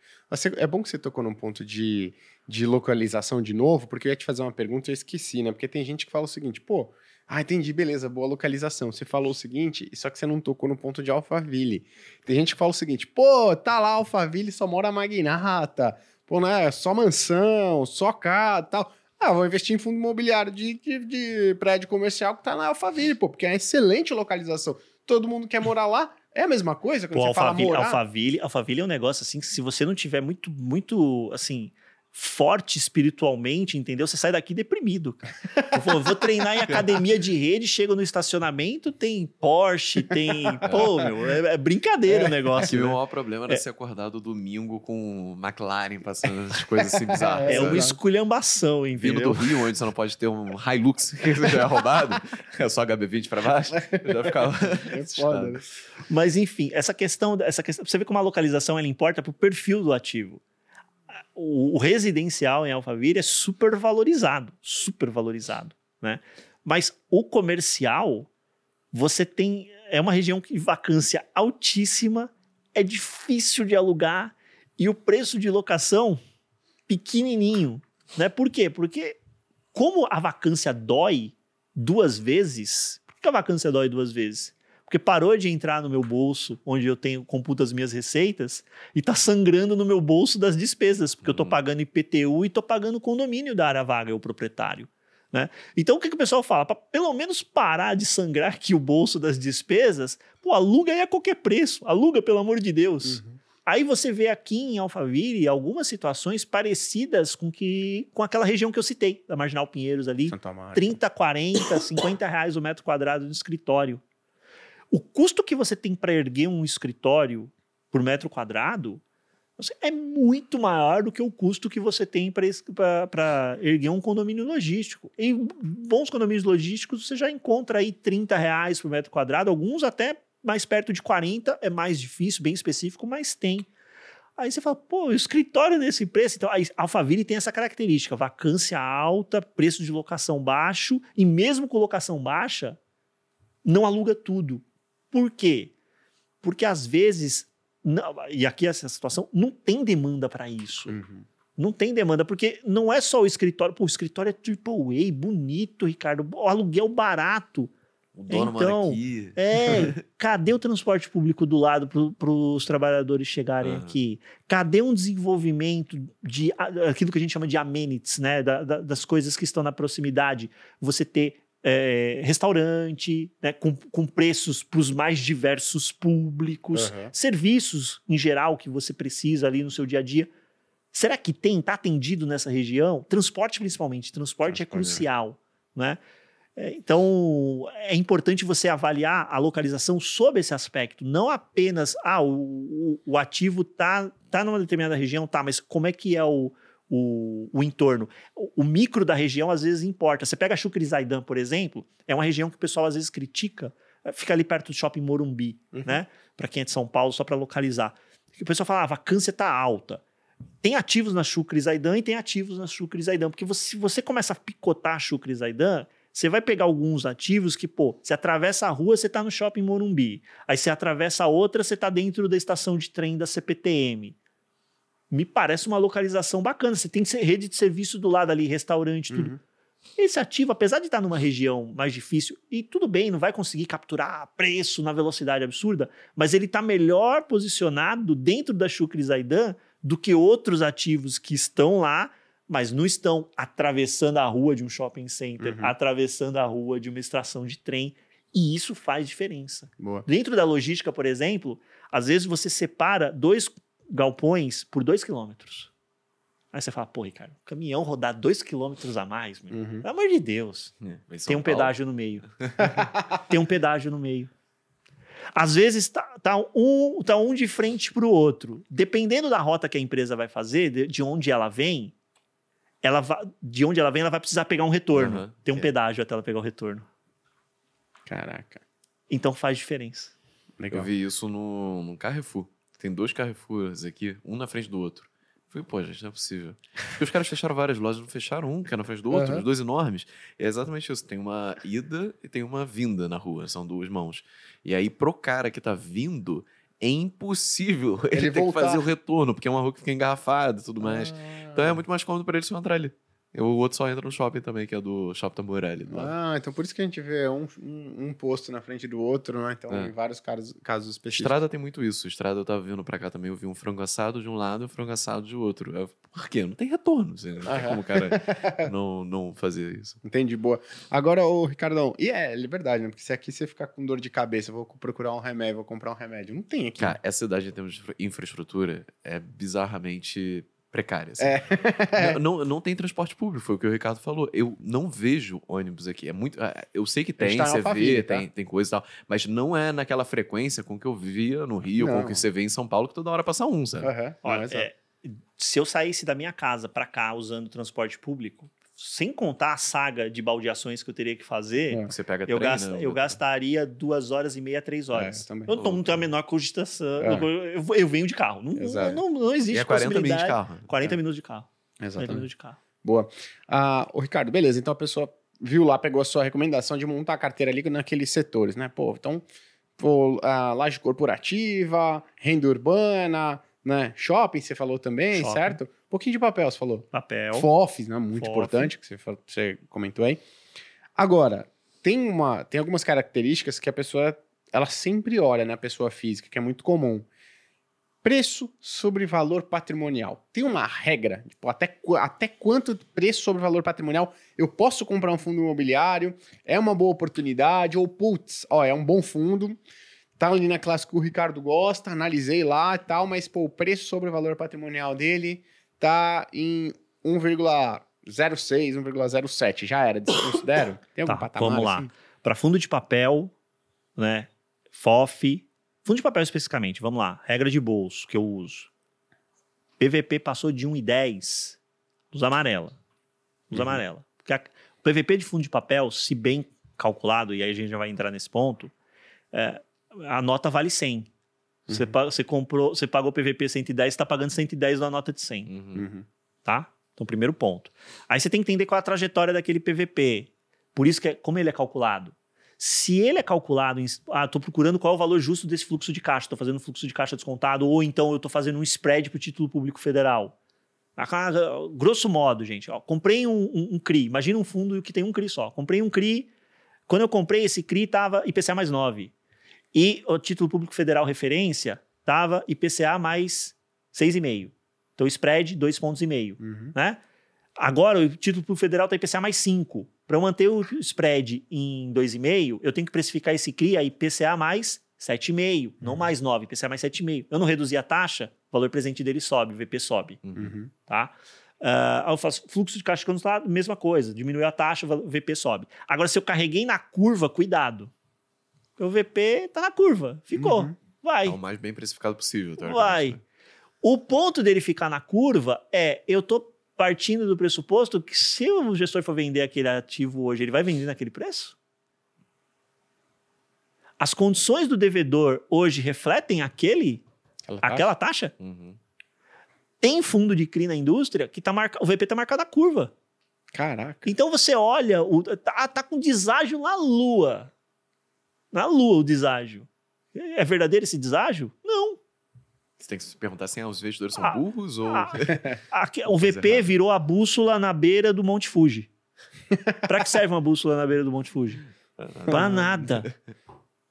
É bom que você tocou num ponto de, de localização de novo, porque eu ia te fazer uma pergunta e eu esqueci, né? Porque tem gente que fala o seguinte, pô, ah, entendi, beleza, boa localização. Você falou o seguinte, só que você não tocou no ponto de Alphaville. Tem gente que fala o seguinte, pô, tá lá Alphaville, só mora magnata, pô, né, só mansão, só casa tal. Ah, vou investir em fundo imobiliário de, de, de prédio comercial que tá na Alphaville, pô, porque é uma excelente localização. todo mundo quer morar lá. É a mesma coisa quando Pô, você fala Alphaville, morar? Alphaville, Alphaville é um negócio assim que se você não tiver muito, muito, assim, forte espiritualmente, entendeu? Você sai daqui deprimido, cara. Eu vou, vou treinar em academia de rede, chego no estacionamento, tem Porsche, tem... Pô, meu, é, é brincadeira o Aqui negócio, o né? maior problema era ser acordado domingo com McLaren passando as coisas assim bizarras. É sabe? uma esculhambação, Vindo entendeu? do Rio, onde você não pode ter um Hilux que já é roubado, é só HB20 pra baixo, eu já ficava. É foda, né? Mas enfim, essa questão, essa questão, você vê como a localização ela importa pro perfil do ativo. O, residencial em Alphaville é super valorizado, super valorizado, né? Mas o comercial, você tem é uma região que vacância altíssima, é difícil de alugar e o preço de locação pequenininho, né? Por quê? Porque como a vacância dói duas vezes, por que a vacância dói duas vezes? Porque parou de entrar no meu bolso, onde eu tenho computo as minhas receitas, e tá sangrando no meu bolso das despesas, porque eu tô Uhum. pagando IPTU e tô pagando condomínio da área vaga, o proprietário. Né? Então o que, que o pessoal fala? Para pelo menos parar de sangrar aqui o bolso das despesas, pô, aluga aí a qualquer preço, aluga pelo amor de Deus. Aí você vê aqui em Alphaville algumas situações parecidas com que com aquela região que eu citei, da Marginal Pinheiros ali, Santa Marta. 30, 40, 50 reais o metro quadrado de escritório. O custo que você tem para erguer um escritório por metro quadrado é muito maior do que o custo que você tem para erguer um condomínio logístico. Em bons condomínios logísticos, você já encontra aí 30 reais por metro quadrado, alguns até mais perto de 40, é mais difícil, bem específico, mas tem. Aí você fala, pô, escritório nesse preço. Então, a Alphaville tem essa característica: vacância alta, preço de locação baixo, e mesmo com locação baixa, não aluga tudo. Por quê? Porque às vezes, não- e aqui essa situação, não tem demanda para isso. Uhum. Não tem demanda, porque não é só o escritório. Pô, o escritório é triple A, bonito, Ricardo. O aluguel barato. O dono Então. É, cadê o transporte público do lado para os trabalhadores chegarem Aham. aqui? Cadê um desenvolvimento de aquilo que a gente chama de amenities, né? Da- da- das coisas que estão na proximidade. Você ter é, restaurante, né? com, com preços para os mais diversos públicos, Aham. serviços em geral que você precisa ali no seu dia a dia. Será que tem? Está atendido nessa região? Transporte, principalmente. Transporte, é Transporte, crucial. Né? É, Então, é importante você avaliar a localização sob esse aspecto. Não apenas, ah, o, o- o ativo tá, tá numa determinada região, tá, mas como é que é o, o, o entorno? O, o micro da região às vezes importa. Você pega a Chucre Zaidan, por exemplo, é uma região que o pessoal às vezes critica, eh, fica ali perto do shopping Morumbi, Uhum. né? Para quem é de São Paulo, só para localizar. O pessoal fala, ah, a vacância tá alta. Tem ativos na Chucre Zaidan e tem ativos na Chucre Zaidan, porque você, se você começa a picotar a Chucre Zaidan, você vai pegar alguns ativos que, pô, você atravessa a rua, você tá no shopping Morumbi. Aí você atravessa a outra, você tá dentro da estação de trem da CPTM. Me parece uma localização bacana. Você tem rede de serviço do lado ali, restaurante, tudo. Uhum. Esse ativo, apesar de estar numa região mais difícil, e tudo bem, não vai conseguir capturar preço na velocidade absurda, mas ele está melhor posicionado dentro da Chucre Zaidan do que outros ativos que estão lá, mas não estão atravessando a rua de um shopping center, Uhum. atravessando a rua de uma estação de trem. E isso faz diferença. Boa. Dentro da logística, por exemplo, às vezes você separa dois galpões por dois quilômetros. Aí você fala, pô, Ricardo, caminhão rodar dois quilômetros a mais, meu. Uhum. Pelo amor de Deus. É, Tem um Paulo. pedágio no meio. Tem um pedágio no meio. Às vezes tá, tá um, tá um de frente para o outro. Dependendo da rota que a empresa vai fazer, de, de onde ela vem, ela va- de onde ela vem, ela vai precisar pegar um retorno. Aham, Tem um é. pedágio até ela pegar o retorno. Caraca. Então faz diferença. Legal. Eu vi isso no, no Carrefour. Tem dois Carrefours aqui, um na frente do outro. Eu Falei, pô, gente, não é possível. Porque os caras fecharam várias lojas, não fecharam um, que é na frente do outro, Aham. os dois enormes. É exatamente isso. Tem uma ida e tem uma vinda na rua, são duas mãos. E aí, pro cara que tá vindo, é impossível ele, Ele ter voltar. que fazer o retorno, porque é uma rua que fica engarrafada e tudo mais. Ah. Então é muito mais cômodo pra ele só entrar ali. O outro só entra no shopping também, que é do Shopping Tamborelli. lado. Ah, então por isso que a gente vê um, um, um posto na frente do outro, né? Então, É. em vários casos, casos específicos. Estrada tem muito isso. Estrada eu tava vindo pra cá também, eu vi um frango assado de um lado e um frango assado de outro. Eu, Por quê? Não tem retorno. Assim, não tem como o cara não, não fazer isso. Entendi, boa. Agora, ô Ricardão, e é, é verdade, né? Porque se aqui você ficar com dor de cabeça, eu vou procurar um remédio, vou comprar um remédio. Não tem aqui. Cara, essa cidade em termos de infra- infraestrutura é bizarramente precária. assim. É. Não, não, não tem transporte público, foi o que o Ricardo falou. Eu não vejo ônibus aqui. É muito. ah, Eu sei que tem, tá em você vê, tá? tem, tem coisa e tal, mas não é naquela frequência com que eu vivia no Rio, com Não. que você vê em São Paulo, que toda hora passa um, sabe? Não, Olha, é, se eu saísse da minha casa para cá usando transporte público, sem contar a saga de baldeações que eu teria que fazer, É. Você pega eu, trem, gasta- né? eu gastaria duas horas e meia, três horas. É, eu não, tenho a menor cogitação. É. Eu, eu- venho de carro. Não, não, não existe E é 40 minutos de possibilidade. carro. né? 40 minutos de carro. 40 Exatamente. minutos de carro. Boa. Ah, ô, Ricardo, beleza. Então a pessoa viu lá, pegou a sua recomendação de montar a carteira ali naqueles setores, né? Pô, então, pô, a laje corporativa, renda urbana, né? Shopping, você falou também, Shopping. certo? Um pouquinho de papel, você falou. Papel. FOFs, né? Muito FOF. importante, que você, falou- você comentou aí. Agora, tem, uma, tem algumas características que a pessoa, ela sempre olha, né? A pessoa física, que é muito comum. Preço sobre valor patrimonial. Tem uma regra, tipo, até, até quanto preço sobre valor patrimonial eu posso comprar um fundo imobiliário? É uma boa oportunidade? Ou, putz, ó, é um bom fundo, tá ali na classe que o Ricardo gosta, analisei lá e tal, mas, pô, o preço sobre valor patrimonial dele tá em 1,06, 1,07. Já era, desconsidero? Tem algum Tá, patamar vamos lá. assim? Para fundo de papel, né? FOF. Fundo de papel especificamente, vamos lá. Regra de bolso que eu uso. PVP passou de 1,10. Usa amarela. Usa Uhum. amarela. Porque a- o PVP de fundo de papel, se bem calculado, e aí a gente já vai entrar nesse ponto, é, a nota vale 100. Você, Uhum. você comprou, você pagou PVP 110, você está pagando 110 na nota de 100 Uhum. Uhum. tá? Então, primeiro ponto. Aí você tem que entender qual é a trajetória daquele PVP. Por isso que é, como ele é calculado. Se ele é calculado, em, ah, estou procurando qual é o valor justo desse fluxo de caixa, estou fazendo fluxo de caixa descontado, ou então eu estou fazendo um spread para o título público federal. A casa- Grosso modo, gente, ó, comprei um, um- um CRI, imagina um fundo que tem um CRI só. Comprei um CRI, quando eu comprei esse CRI estava IPCA mais 9. E o título público federal referência estava IPCA mais 6,5. Então, spread, dois pontos e meio, Uhum. né? Agora, o título público federal está IPCA mais 5. Para eu manter o spread em 2,5, eu tenho que precificar esse CRI a IPCA mais 7,5, não mais 9, IPCA mais 7,5. Eu não reduzi a taxa, o valor presente dele sobe, o VP sobe, Uhum. tá? Ah, aí eu faço fluxo de caixa cancelado, mesma coisa, diminuiu a taxa, o VP sobe. Agora, se eu carreguei na curva, cuidado. O VP tá na curva, ficou, Uhum. vai. É o mais bem precificado possível. Vai. né? O ponto dele ficar na curva é eu tô partindo do pressuposto que se o gestor for vender aquele ativo hoje, ele vai vender naquele preço? As condições do devedor hoje refletem aquele, Aquela taxa? aquela taxa? Uhum. Tem fundo de CRI na indústria que tá marca, o VP está marcado na curva. Caraca. Então você olha, o, tá, tá com deságio na lua. Na lua o deságio. É verdadeiro esse deságio? Não. Você tem que se perguntar se os investidores são Ah, burros ou. Ah, o VP virou a bússola na beira do Monte Fuji. Pra que serve uma bússola na beira do Monte Fuji? Pra nada.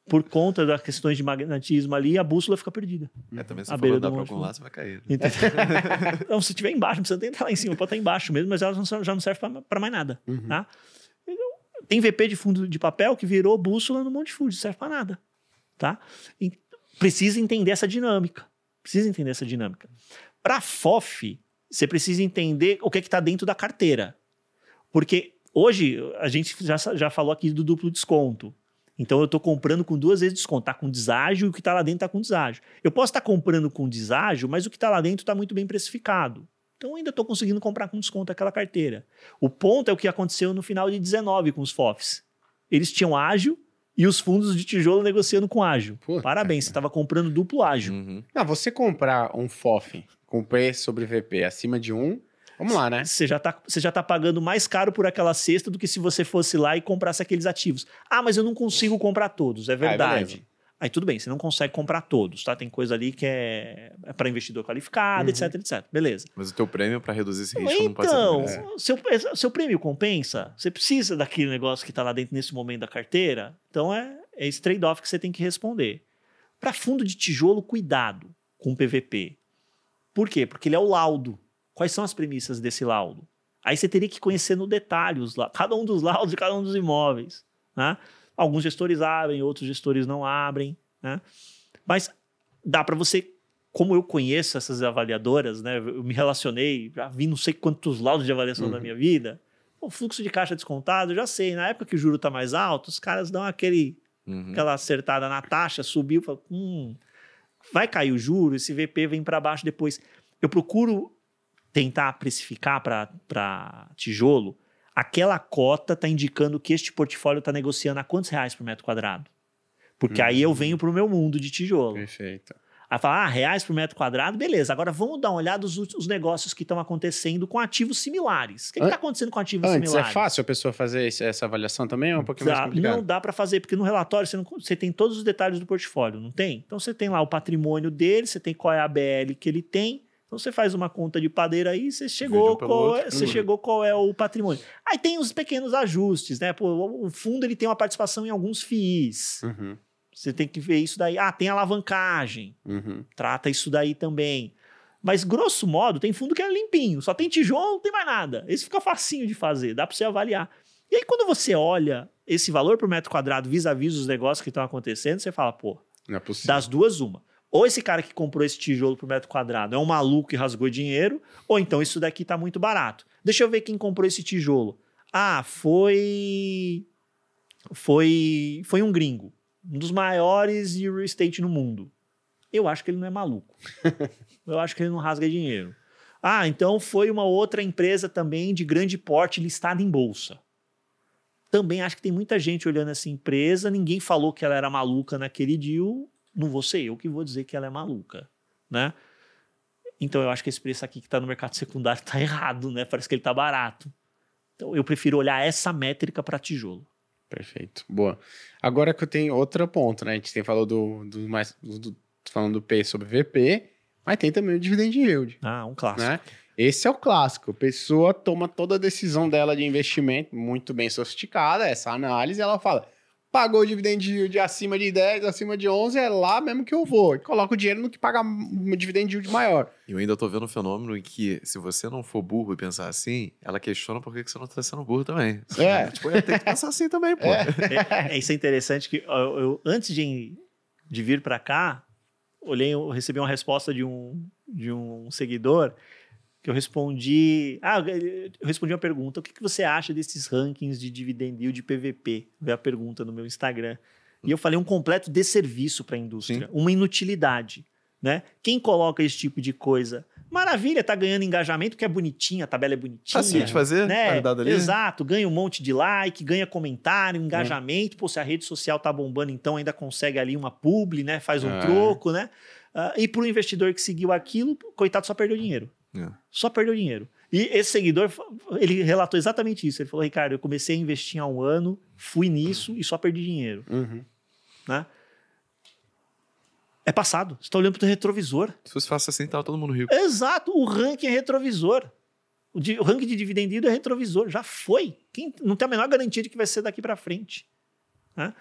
Por conta das questões de magnetismo ali, a bússola fica perdida. É, também se A for beira do monte algum lado, você vai cair. né? Então, se tiver embaixo, não precisa nem estar lá em cima, pode estar embaixo mesmo, mas ela já não serve pra mais nada. Uhum. Tá? Tem VP de fundo de papel que virou bússola no Monte não serve pra nada. Tá? E precisa entender essa dinâmica. Precisa entender essa dinâmica. Para FOF, você precisa entender o que é está dentro da carteira. Porque hoje a gente já, já falou aqui do duplo desconto. Então eu estou comprando com duas vezes desconto. Está com deságio e o que está lá dentro está com deságio. Eu posso estar comprando com deságio, mas o que está lá dentro está muito bem precificado. Então eu ainda estou conseguindo comprar com desconto aquela carteira. O ponto é o que aconteceu no final de 19 com os FOFs. Eles tinham ágio e os fundos de tijolo negociando com ágio. Puta Parabéns, você estava comprando duplo ágio. Uhum. Não, você comprar um FOF com preço sobre VP acima de um, vamos lá, né? Você já, tá, você já tá pagando mais caro por aquela cesta do que se você fosse lá e comprasse aqueles ativos. Ah, mas eu não consigo comprar todos. É verdade. beleza. Aí tudo bem, você não consegue comprar todos, tá? Tem coisa ali que é, é para investidor qualificado, Uhum. etc, etc. Beleza. Mas o teu prêmio para reduzir esse risco não pode ser Então, tão grande. seu, seu prêmio compensa? Você precisa daquele negócio que está lá dentro nesse momento da carteira? Então é, é esse trade-off que você tem que responder. Para fundo de tijolo, cuidado com o PVP. Por quê? Porque ele é o laudo. Quais são as premissas desse laudo? Aí você teria que conhecer no detalhe os, cada um dos laudos de cada um dos imóveis. Né? Alguns gestores abrem, outros gestores não abrem. Né? Mas dá para você, como eu conheço essas avaliadoras, né? eu me relacionei, já vi não sei quantos laudos de avaliação Uhum. na minha vida. O fluxo de caixa descontado, eu já sei. Na época que o juro está mais alto, os caras dão aquele Uhum. aquela acertada na taxa, subiu, fala, hum, vai cair o juro, esse VP vem para baixo depois. Eu procuro tentar precificar para tijolo, aquela cota está indicando que este portfólio está negociando a quantos reais por metro quadrado? Porque aí eu venho para o meu mundo de tijolo. Perfeito. Aí fala, ah, reais por metro quadrado, beleza. Agora vamos dar uma olhada nos os negócios que estão acontecendo com ativos similares. O que está acontecendo com ativos Antes, é similares? fácil a pessoa fazer esse- essa avaliação também? É um pouquinho mais Dá- complicado? não dá para fazer, porque no relatório você, não- você tem todos os detalhes do portfólio, não tem? Então você tem lá o patrimônio dele, você tem qual é a BL que ele tem. Então você faz uma conta de padeira aí, você chegou, qual é, você Uhum. chegou qual é o patrimônio. Aí tem os pequenos ajustes, né? Pô, o- fundo ele tem uma participação em alguns FIIs. Uhum, Você tem que ver isso daí. Ah, tem alavancagem uhum. trata isso daí também. Mas, grosso modo, tem fundo que é limpinho, só tem tijolo, não tem mais nada. Esse fica facinho de fazer, dá para você avaliar. E aí, quando você olha esse valor por metro quadrado vis-a-vis os negócios que estão acontecendo, você fala, pô, é das duas, uma. Ou esse cara que comprou esse tijolo por metro quadrado é um maluco que rasgou dinheiro, ou então isso daqui tá muito barato. Deixa eu ver quem comprou esse tijolo. Ah, foi. Foi, foi um gringo. Um dos maiores de real estate no mundo. Eu acho que ele não é maluco. eu acho que ele não rasga dinheiro. Ah, então foi uma outra empresa também de grande porte listada em bolsa. Também acho que tem muita gente olhando essa empresa, ninguém falou que ela era maluca naquele deal, não vou ser eu que vou dizer que ela é maluca, né? Então eu acho que esse preço aqui que está no mercado secundário está errado, né? Parece que ele está barato. Então eu prefiro olhar essa métrica para tijolo. Perfeito. Boa. Agora que eu tenho outro ponto, né? A gente tem falado do, do mais. Do, do- falando do P sobre VP, mas tem também o dividend yield, Ah, um clássico. né? Esse é o clássico. A pessoa toma toda a decisão dela de investimento muito bem sofisticada, essa análise, ela fala: pagou o dividend yield acima de 10, acima de 11, é lá mesmo que eu vou. E coloca o dinheiro no que paga um dividend yield maior. E eu ainda tô vendo um fenômeno em que, se você não for burro e pensar assim, ela questiona por que você não tá sendo burro também. É. Tipo, eu tenho que pensar assim também, pô. É, é, isso é interessante que ó, eu, antes de, de vir para cá, olhei, eu recebi uma resposta de um, de um seguidor que eu respondi. Ah, eu respondi uma pergunta: o que, que você acha desses rankings de dividend yield de PVP? Veio a pergunta no meu Instagram. E eu falei um completo desserviço para a indústria, uma inutilidade. Né? Quem coloca esse tipo de coisa? Maravilha, tá ganhando engajamento porque é bonitinha, a tabela é bonitinha Facinho de fazer, né? Exato, ganha um monte de like, ganha comentário, engajamento. Pô, se a rede social tá bombando, então ainda consegue ali uma publi, né? Faz um É. troco, né? Ah, e pro investidor que seguiu aquilo, coitado, só perdeu dinheiro. É. Só perdeu dinheiro. E esse seguidor, ele relatou exatamente isso. Ele falou, Ricardo, eu comecei a investir há um ano, fui nisso e só perdi dinheiro, Uhum. né? É passado. Você tá olhando pro retrovisor. Se fosse fácil assim, tava todo mundo rico. Exato, o ranking é retrovisor. O, di- o ranking de dividend yield é retrovisor, já foi. Quem, não tem a menor garantia de que vai ser daqui para frente. né?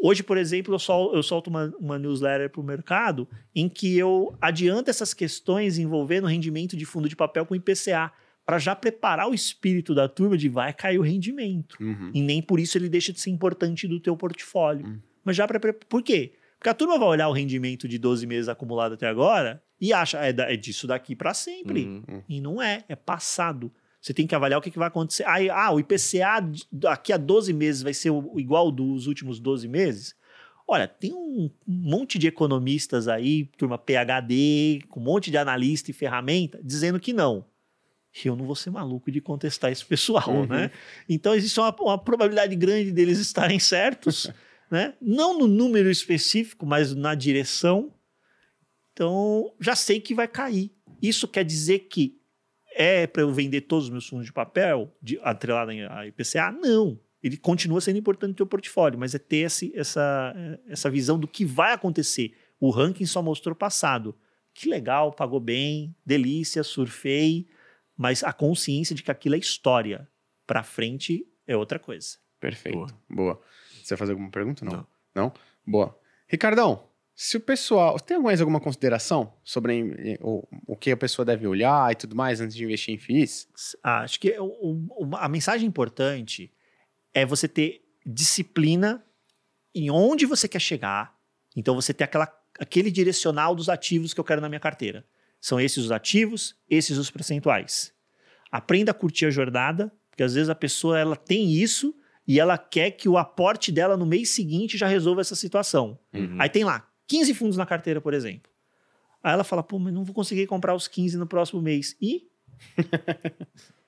Hoje, por exemplo, eu, sol, eu solto uma, uma newsletter para o mercado em que eu adianto essas questões envolvendo rendimento de fundo de papel com IPCA, para já preparar o espírito da turma de vai cair o rendimento. Uhum. E nem por isso ele deixa de ser importante do teu portfólio. Hum. Mas já para por quê? Porque a turma vai olhar o rendimento de 12 meses acumulado até agora e acha é, é disso daqui para sempre. Uhum. E não é, é passado. Você tem que avaliar o que, que vai acontecer. Aí, ah, o IPCA daqui a 12 meses vai ser o- igual dos últimos 12 meses? Olha, tem um monte de economistas aí, turma PHD, com um monte de analista e ferramenta, dizendo que não. Eu não vou ser maluco de contestar esse pessoal, Uhum. né? Então existe uma, uma probabilidade grande deles estarem certos, né? Não no número específico, mas na direção. Então já sei que vai cair. Isso quer dizer que é para eu vender todos os meus fundos de papel de, atrelado a IPCA? Não. ele continua sendo importante no teu portfólio, mas é ter esse, essa, essa visão do que vai acontecer. O ranking só mostrou passado. Que legal, pagou bem, delícia, surfei, mas a consciência de que aquilo é história. Para frente é outra coisa. Perfeito. Boa. Boa. Você vai fazer alguma pergunta? Não. Não. Não? Boa. Ricardão, se o pessoal. Tem mais alguma consideração sobre o, o que a pessoa deve olhar e tudo mais antes de investir em FIIs? Ah, Acho que o- o- a mensagem importante é você ter disciplina em onde você quer chegar. Então, você ter aquela, aquele direcional dos ativos que eu quero na minha carteira. São esses os ativos, esses os percentuais. Aprenda a curtir a jornada, porque às vezes a pessoa ela tem isso e ela quer que o aporte dela no mês seguinte já resolva essa situação. Uhum. Aí tem lá 15 fundos na carteira, por exemplo. Aí ela fala, pô, mas não vou conseguir comprar os 15 no próximo mês. E?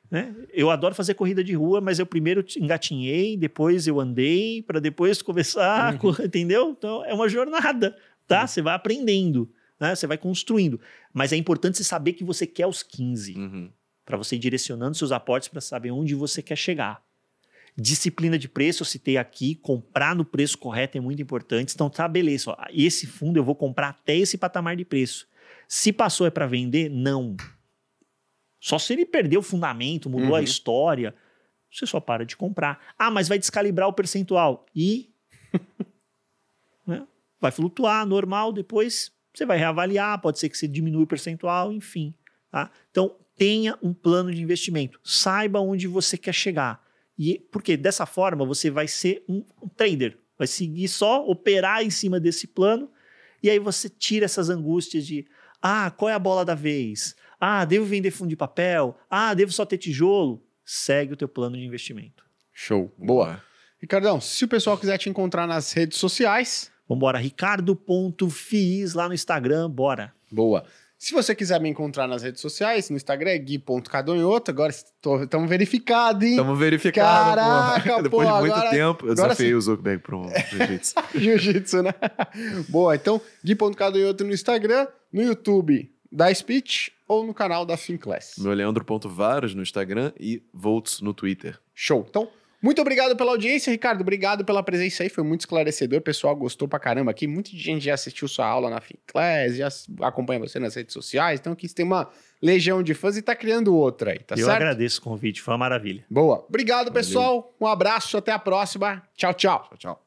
Né? Eu adoro fazer corrida de rua, mas eu primeiro engatinhei, depois eu andei, para depois começar, correr, entendeu? Então é uma jornada, tá? Você vai aprendendo, né? Você vai construindo. Mas é importante você saber que você quer os 15 Uhum. para você ir direcionando seus aportes para saber onde você quer chegar. Disciplina de preço, eu citei aqui, comprar no preço correto é muito importante. Então, tá, beleza, ó, esse fundo eu vou comprar até esse patamar de preço. Se passou é para vender? Não. Só se ele perdeu o fundamento, mudou a Uhum. história, você só para de comprar. Ah, mas vai descalibrar o percentual. E né, vai flutuar, normal, depois você vai reavaliar, pode ser que você diminua o percentual, enfim. Tá? Então, tenha um plano de investimento. Saiba onde você quer chegar. E porque dessa forma você vai ser um, um trader, vai seguir só operar em cima desse plano e aí você tira essas angústias de ah, qual é a bola da vez? Ah, devo vender fundo de papel? Ah, devo só ter tijolo? Segue o teu plano de investimento. Show. Boa. Ricardão, se o pessoal quiser te encontrar nas redes sociais, Vambora, ricardo.fiz lá no Instagram, bora. boa. Se você quiser me encontrar nas redes sociais, no Instagram é gui.cadonhoto. Agora estamos verificados, hein? Tamo verificado, Caraca, porra. Depois pô, de muito agora- tempo, eu desafiei o Zuckerberg para um jiu-jitsu. Jiu-jitsu, né? Boa, então, gui.cadonhoto no Instagram, no YouTube da Speech ou no canal da Finclass. Meu Leandro.varos no Instagram e Volts no Twitter. Show. Então, muito obrigado pela audiência, Ricardo. Obrigado pela presença aí. Foi muito esclarecedor. O pessoal gostou pra caramba aqui. Muita gente já assistiu sua aula na Finclass, já acompanha você nas redes sociais. Então, aqui você tem uma legião de fãs e tá criando outra aí, tá eu certo? agradeço o convite, foi uma maravilha. Boa. Obrigado, pessoal. Um abraço. Até a próxima. Tchau, tchau. Tchau, tchau.